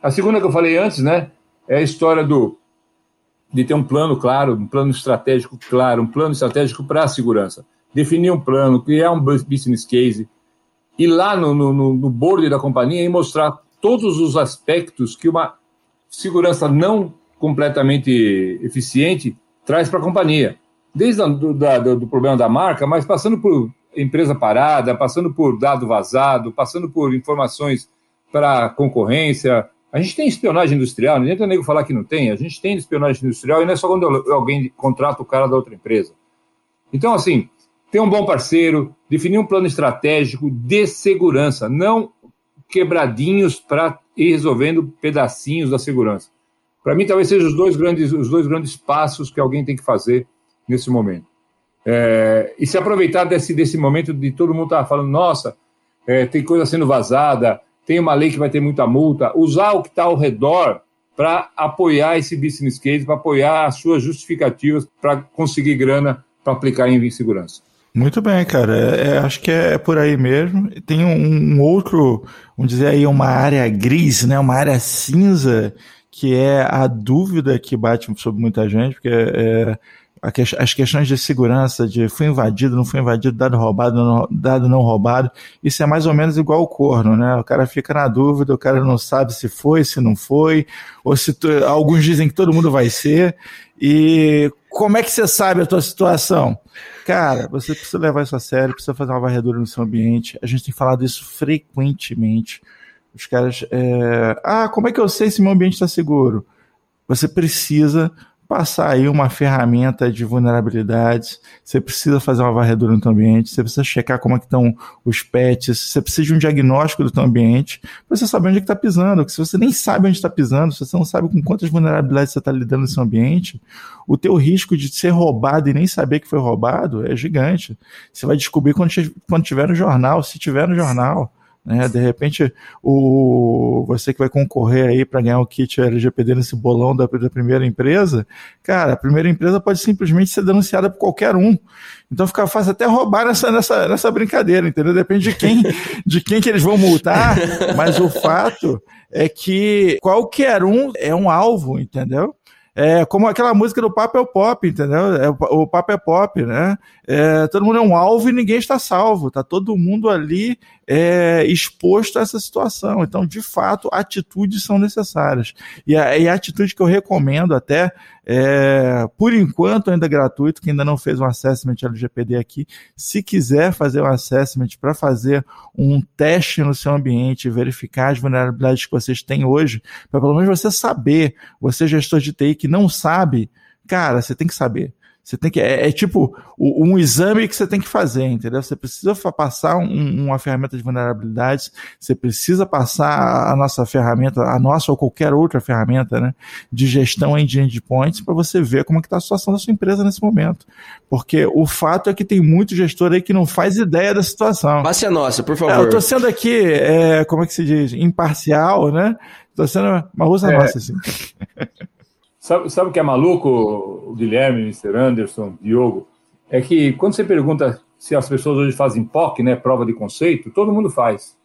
Speaker 4: A segunda que eu falei antes, né, é a história do de ter um plano claro, um plano estratégico claro, um plano estratégico para a segurança. Definir um plano, criar um business case, ir lá no, no, no board da companhia e mostrar todos os aspectos que uma segurança não completamente eficiente traz para a companhia. Desde do, da, do, problema da marca, mas passando por empresa parada, passando por dado vazado, passando por informações para concorrência, a gente tem espionagem industrial, não adianta nego falar que não tem, a gente tem espionagem industrial e não é só quando alguém contrata o cara da outra empresa. Então, assim, ter um bom parceiro, definir um plano estratégico de segurança, não quebradinhos para ir resolvendo pedacinhos da segurança. Para mim, talvez sejam os dois grandes, os dois grandes passos que alguém tem que fazer nesse momento. É, e se aproveitar desse, desse momento de todo mundo estar tá falando, nossa, é, tem coisa sendo vazada, tem uma lei que vai ter muita multa, usar o que está ao redor para apoiar esse business case, para apoiar as suas justificativas para conseguir grana para aplicar em segurança.
Speaker 1: Muito bem, cara. É, é, acho que é por aí mesmo. Tem um, um, outro, vamos dizer aí, uma área gris, né? Uma área cinza, que é a dúvida que bate sobre muita gente, porque é, as questões de segurança, de foi invadido, não foi invadido, dado roubado, não, dado não roubado, isso é mais ou menos igual o corno, né? O cara fica na dúvida, o cara não sabe se foi, se não foi, ou se alguns dizem que todo mundo vai ser. E como é que você sabe a tua situação? Cara, você precisa levar isso a sério, precisa fazer uma varredura no seu ambiente. A gente tem falado isso frequentemente. Os caras, é... ah, como é que eu sei se meu ambiente está seguro? Você precisa passar aí uma ferramenta de vulnerabilidades, você precisa fazer uma varredura no teu ambiente, você precisa checar como é que estão os patches, você precisa de um diagnóstico do teu ambiente, para você saber onde é que está pisando, porque se você nem sabe onde está pisando, se você não sabe com quantas vulnerabilidades você está lidando no seu ambiente, o teu risco de ser roubado e nem saber que foi roubado é gigante. Você vai descobrir quando, quando tiver no jornal, se tiver no jornal. Né? De repente, o, você que vai concorrer aí para ganhar o kit LGPD nesse bolão da, da, primeira empresa, cara, a primeira empresa pode simplesmente ser denunciada por qualquer um. Então fica fácil até roubar nessa, nessa, nessa brincadeira, entendeu? Depende de quem, de quem que eles vão multar, mas o fato é que qualquer um é um alvo, entendeu? É como aquela música do Papo é o Pop, entendeu? É, o Papo é Pop, né? É, todo mundo é um alvo e ninguém está salvo. Tá todo mundo ali é, exposto a essa situação. Então, de fato, atitudes são necessárias. E a, e a atitude que eu recomendo até, é, por enquanto ainda gratuito, quem ainda não fez um assessment LGPD aqui, se quiser fazer um assessment para fazer um teste no seu ambiente, verificar as vulnerabilidades que vocês têm hoje, para pelo menos você saber, você gestor de TI que não sabe, cara, você tem que saber. Você tem que. É, é tipo um exame que você tem que fazer, entendeu? Você precisa passar um, uma ferramenta de vulnerabilidades, você precisa passar a nossa ferramenta, a nossa ou qualquer outra ferramenta, né? De gestão em endpoints para você ver como é que está a situação da sua empresa nesse momento. Porque o fato é que tem muito gestor aí que não faz ideia da situação.
Speaker 2: Passe a nossa, por favor.
Speaker 1: É, eu tô sendo aqui, é, como é que se diz? Imparcial, né? Tô sendo uma russa é. nossa, assim.
Speaker 4: Sabe, sabe o que é maluco, o Guilherme, Mr. Anderson, Diogo? É que quando você pergunta se as pessoas hoje fazem POC, né, prova de conceito, todo mundo faz.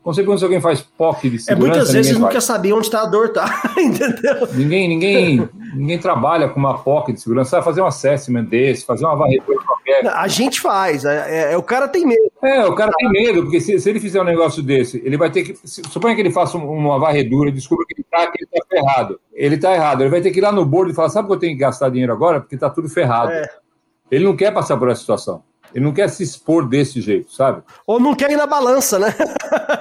Speaker 4: Quando você pergunta se alguém faz POC de segurança,
Speaker 3: É, muitas vezes não quer saber onde está a dor, tá? Entendeu?
Speaker 4: Ninguém, ninguém, ninguém trabalha com uma POC de segurança. Vai fazer um assessment desse, fazer uma varredura
Speaker 3: qualquer. A gente faz. É, é, é, o cara tem medo.
Speaker 4: É, o cara tem medo, porque se, se ele fizer um negócio desse, ele vai ter que... Suponha que ele faça uma varredura e descubra que ele está que ele tá ferrado ele está errado. Ele vai ter que ir lá no board e falar: sabe que eu tenho que gastar dinheiro agora? Porque está tudo ferrado. É. Ele não quer passar por essa situação. Ele não quer se expor desse jeito, sabe?
Speaker 3: Ou não quer ir na balança, né?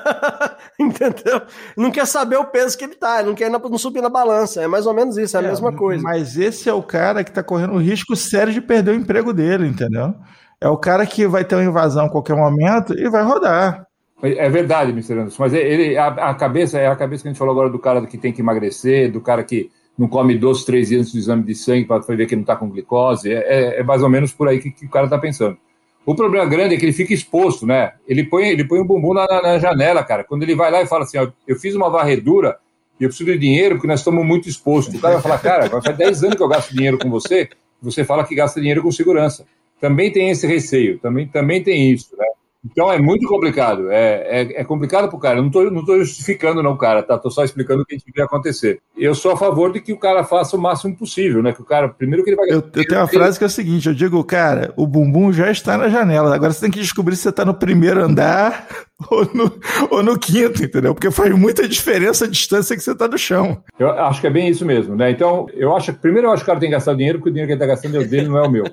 Speaker 3: entendeu? Não quer saber o peso que ele tá, não quer não subir na balança. É mais ou menos isso, é a é, mesma coisa.
Speaker 1: Mas esse é o cara que tá correndo o risco sério de perder o emprego dele, entendeu? É o cara que vai ter uma invasão a qualquer momento e vai rodar.
Speaker 4: É verdade, Mr. Anderson, mas ele, a, a, cabeça é a cabeça que a gente falou agora do cara que tem que emagrecer, do cara que não come doce três dias antes do exame de sangue para ver que não está com glicose. É, é, é, mais ou menos por aí que, que o cara está pensando. O problema grande é que ele fica exposto, né? Ele põe, ele põe o bumbum na, na, janela, cara. Quando ele vai lá e fala assim, ó, eu fiz uma varredura e eu preciso de dinheiro porque nós estamos muito expostos. O cara vai falar, cara, faz 10 anos que eu gasto dinheiro com você, você fala que gasta dinheiro com segurança. Também tem esse receio, também, também tem isso, né? Então é muito complicado. É, é, é complicado para o cara. Eu não estou não tô justificando, não, cara. Tá? Tô só explicando o que devia acontecer. Eu sou a favor de que o cara faça o máximo possível, né? Que o cara, primeiro que ele vai.
Speaker 1: Eu, eu tenho uma frase que é o seguinte: eu digo, cara, o bumbum já está na janela. Agora você tem que descobrir se você está no primeiro andar ou no, ou no quinto, entendeu? Porque faz muita diferença a distância que você está do chão.
Speaker 4: Eu acho que é bem isso mesmo, né? Então, eu acho primeiro eu acho que o cara tem que gastar dinheiro, porque o dinheiro que ele está gastando é o dele, não é o meu.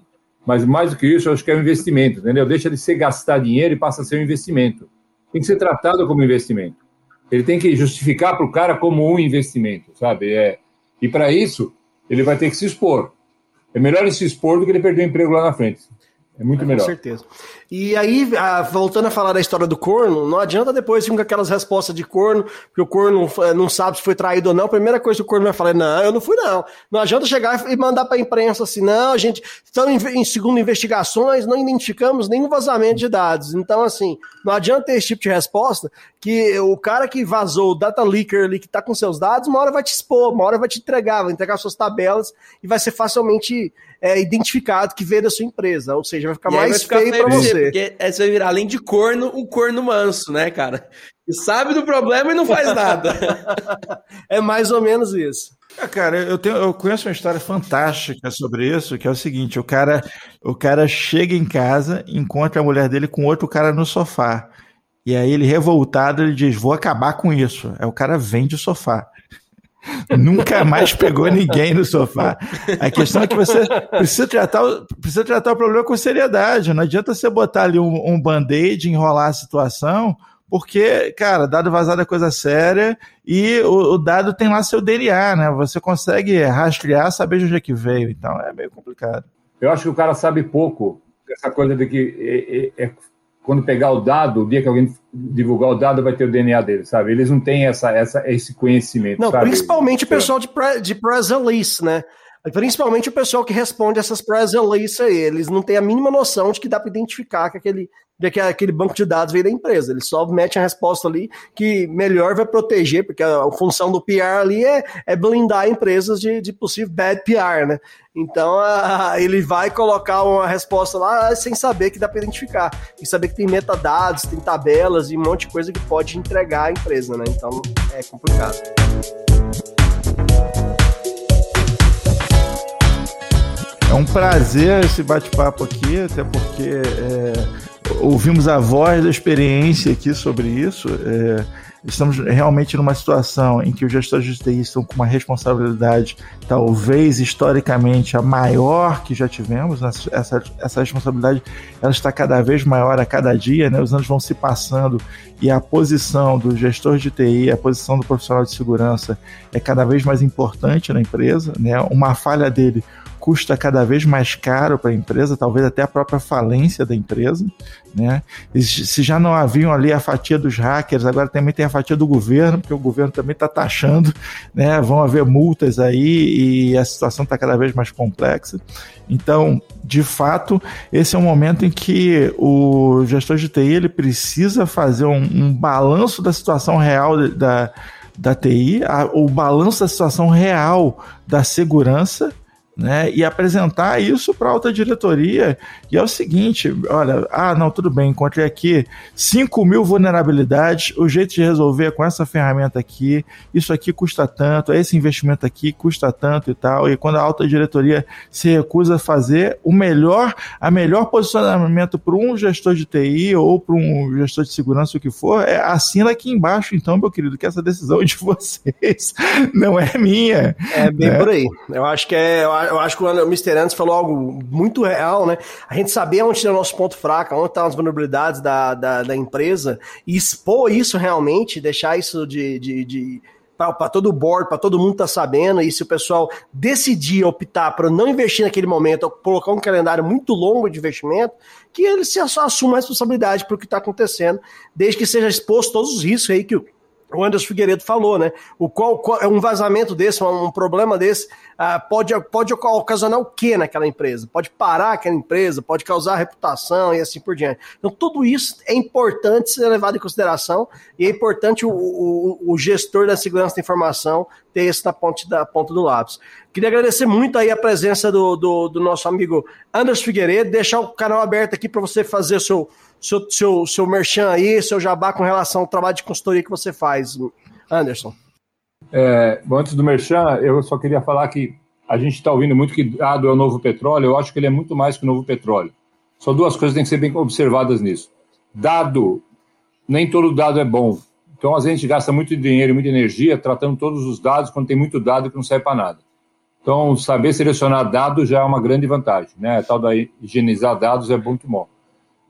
Speaker 4: Mas mais do que isso, eu acho que é um investimento, entendeu? Deixa de ser gastar dinheiro e passa a ser um investimento. Tem que ser tratado como investimento. Ele tem que justificar para o cara como um investimento, sabe? É, e para isso, ele vai ter que se expor. É melhor ele se expor do que ele perder o emprego lá na frente. É muito é, melhor.
Speaker 3: Com certeza. E aí, voltando a falar da história do corno, não adianta depois vir com aquelas respostas de corno, porque o corno eh, não sabe se foi traído ou não. A primeira coisa que o corno vai falar é: não, eu não fui, não. Não adianta chegar e mandar para a imprensa assim: não, a gente, estão em, segundo investigações, não identificamos nenhum vazamento de dados. Então, assim, não adianta ter esse tipo de resposta, que o cara que vazou o data leaker ali, que está com seus dados, uma hora vai te expor, uma hora vai te entregar, vai entregar suas tabelas e vai ser facilmente é, identificado que veio da sua empresa. Ou seja, vai ficar e mais feio para você.
Speaker 2: Porque é, você vai virar, além de corno, um corno manso, né, cara? Que sabe do problema e não faz nada.
Speaker 3: é mais ou menos isso.
Speaker 1: É, cara, eu, tenho, eu conheço uma história fantástica sobre isso, que é o seguinte: o cara, o cara chega em casa, encontra a mulher dele com outro cara no sofá. E aí ele, revoltado, ele diz: Vou acabar com isso. Aí o cara vende o sofá. Nunca mais pegou ninguém no sofá. A questão é que você precisa tratar, precisa tratar o problema com seriedade. Não adianta você botar ali um, um band-aid, enrolar a situação, porque, cara, dado vazado é coisa séria e o, o, dado tem lá seu DNA, né? Você consegue rastrear, saber de onde é que veio. Então é meio complicado.
Speaker 4: Eu acho que o cara sabe pouco. Essa coisa de que é, é, é quando pegar o dado, o dia que alguém divulgar o dado, vai ter o DNA dele, sabe? Eles não têm essa, essa, esse conhecimento.
Speaker 3: Não,
Speaker 4: sabe?
Speaker 3: principalmente o pessoal de, pre, de press release, né? Principalmente o pessoal que responde essas press release aí. Eles não têm a mínima noção de que dá para identificar que aquele de que aquele banco de dados veio da empresa. Ele só mete a resposta ali que melhor vai proteger, porque a, função do PR ali é, é blindar empresas de, de possível bad PR, né? Então a, ele vai colocar uma resposta lá sem saber que dá para identificar. E saber que tem metadados, tem tabelas e um monte de coisa que pode entregar à empresa, né? Então é complicado.
Speaker 1: É um prazer esse bate-papo aqui, até porque é ouvimos a voz da experiência aqui sobre isso. É, estamos realmente numa situação em que os gestores de TI estão com uma responsabilidade, talvez historicamente a maior que já tivemos. Né? Essa, essa responsabilidade ela está cada vez maior a cada dia, né? os anos vão se passando e a posição do gestor de TI, a posição do profissional de segurança é cada vez mais importante na empresa. Né? Uma falha dele custa cada vez mais caro para a empresa, talvez até a própria falência da empresa. Né? Se já não haviam ali a fatia dos hackers, agora também tem a fatia do governo, porque o governo também está taxando, né? vão haver multas aí e a situação está cada vez mais complexa. Então, de fato, esse é um momento em que o gestor de TI ele precisa fazer um, um balanço da situação real da, da TI, a, o balanço da situação real da segurança né, e apresentar isso para a alta diretoria. E é o seguinte: olha, ah, não, tudo bem, encontrei aqui 5 mil vulnerabilidades, o jeito de resolver é com essa ferramenta aqui, isso aqui custa tanto, esse investimento aqui custa tanto e tal. E quando a alta diretoria se recusa a fazer o melhor, a melhor posicionamento para um gestor de TI ou para um gestor de segurança, o que for, é assina aqui embaixo, então, meu querido, que essa decisão de vocês não é minha.
Speaker 3: É bem né? por aí. Eu acho que é eu acho que o Mr. Anderson falou algo muito real, né? A gente saber onde é o nosso ponto fraco, onde estão as vulnerabilidades da, da, da empresa e expor isso realmente, deixar isso de, de, de para todo o board, para todo mundo tá sabendo, e se o pessoal decidir optar por não investir naquele momento, ou colocar um calendário muito longo de investimento, que ele se assuma a responsabilidade por o que está acontecendo, desde que seja exposto todos os riscos aí que o o Anderson Figueiredo falou, né? O qual, um vazamento desse, um, problema desse, uh, pode, pode ocasionar o que naquela empresa? Pode parar aquela empresa, pode causar reputação e assim por diante. Então, tudo isso é importante ser levado em consideração e é importante o, o, o gestor da segurança da informação ter isso na ponta, da ponta do lápis. Queria agradecer muito aí a presença do, do, do nosso amigo Anderson Figueiredo, deixar o canal aberto aqui para você fazer o seu seu, seu, seu merchan aí, seu jabá com relação ao trabalho de consultoria que você faz, Anderson.
Speaker 4: É, antes do merchan, eu só queria falar que a gente está ouvindo muito que dado é o novo petróleo, eu acho que ele é muito mais que o novo petróleo. Só duas coisas têm que ser bem observadas nisso. Dado, nem todo dado é bom. Então, às vezes, a gente gasta muito dinheiro e muita energia tratando todos os dados quando tem muito dado que não serve para nada. Então, saber selecionar dados já é uma grande vantagem. Né? A tal da higienizar dados é muito bom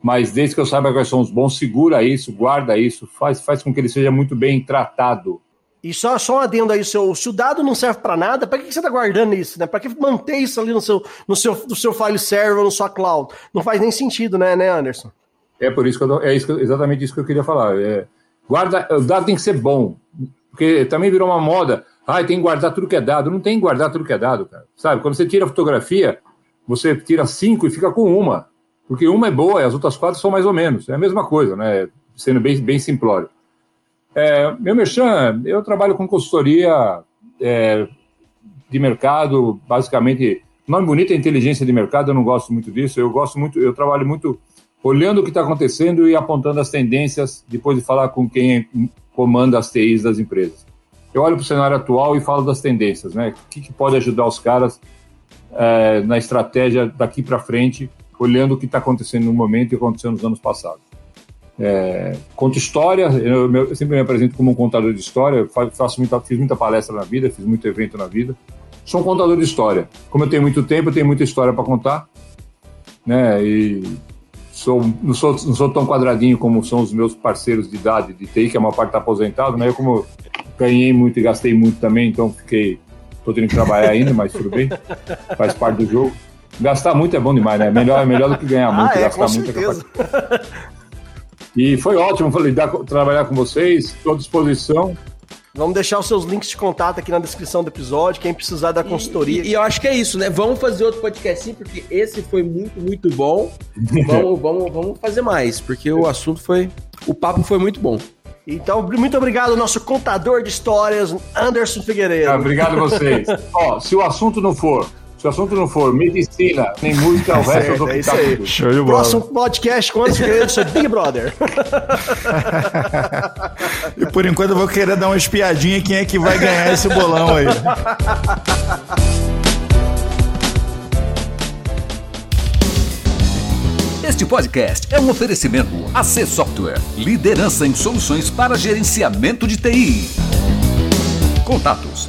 Speaker 4: mas desde que eu saiba quais são os bons, segura isso, guarda isso, faz, faz com que ele seja muito bem tratado.
Speaker 3: E só, só um adendo aí, seu, se o dado não serve para nada, para que você está guardando isso, né? Para que manter isso ali no seu, no seu, no seu file server, no sua cloud? Não faz nem sentido, né, né Anderson?
Speaker 4: É por isso que eu, é isso exatamente isso que eu queria falar. É, guarda, o dado tem que ser bom, porque também virou uma moda. Ah, tem que guardar tudo que é dado. Não tem que guardar tudo que é dado, cara. Sabe? Quando você tira a fotografia, você tira cinco e fica com uma porque uma é boa e as outras quatro são mais ou menos. É a mesma coisa, né? Sendo bem, bem simplório. É, meu merchan, eu trabalho com consultoria é, de mercado, basicamente. Nome bonito é inteligência de mercado, eu não gosto muito disso. Eu gosto muito, eu trabalho muito olhando o que está acontecendo e apontando as tendências, depois de falar com quem comanda as TIs das empresas. Eu olho para o cenário atual e falo das tendências, né? O que, que pode ajudar os caras é, na estratégia daqui para frente olhando o que está acontecendo no momento e aconteceu nos anos passados. É, conto história, eu, eu, sempre me apresento como um contador de história, faço muita, fiz muita palestra na vida, fiz muito evento na vida. Sou um contador de história. Como eu tenho muito tempo, eu tenho muita história para contar, né? E sou, não, sou, não sou tão quadradinho como são os meus parceiros de idade de TI, que a maior parte está aposentado, né? Eu, como ganhei muito e gastei muito também, então fiquei. Estou tendo que trabalhar ainda, mas tudo bem, faz parte do jogo. Gastar muito é bom demais, né? Melhor, é melhor do que ganhar ah, muito.
Speaker 3: Ah, é,
Speaker 4: gastar
Speaker 3: com muito certeza.
Speaker 4: é E foi ótimo lidar, trabalhar com vocês, estou à disposição.
Speaker 3: Vamos deixar os seus links de contato aqui na descrição do episódio, quem precisar da consultoria.
Speaker 2: E, e, e eu acho que é isso, né? Vamos fazer outro podcast sim, porque esse foi muito, muito bom. vamos, vamos, vamos fazer mais, porque o assunto foi. O papo foi muito bom.
Speaker 3: Então, muito obrigado, nosso contador de histórias, Anderson Figueiredo.
Speaker 4: Ah, obrigado a vocês. Ó, se o assunto não for se o assunto não for medicina, nem música, o resto eu vou
Speaker 3: é isso aí. Show de bola. Próximo podcast com Anderson Figueiredo sobre Big Brother.
Speaker 1: e por enquanto eu vou querer dar uma espiadinha quem é que vai ganhar esse bolão aí.
Speaker 6: Este podcast é um oferecimento AC Software, liderança em soluções para gerenciamento de TI. Contatos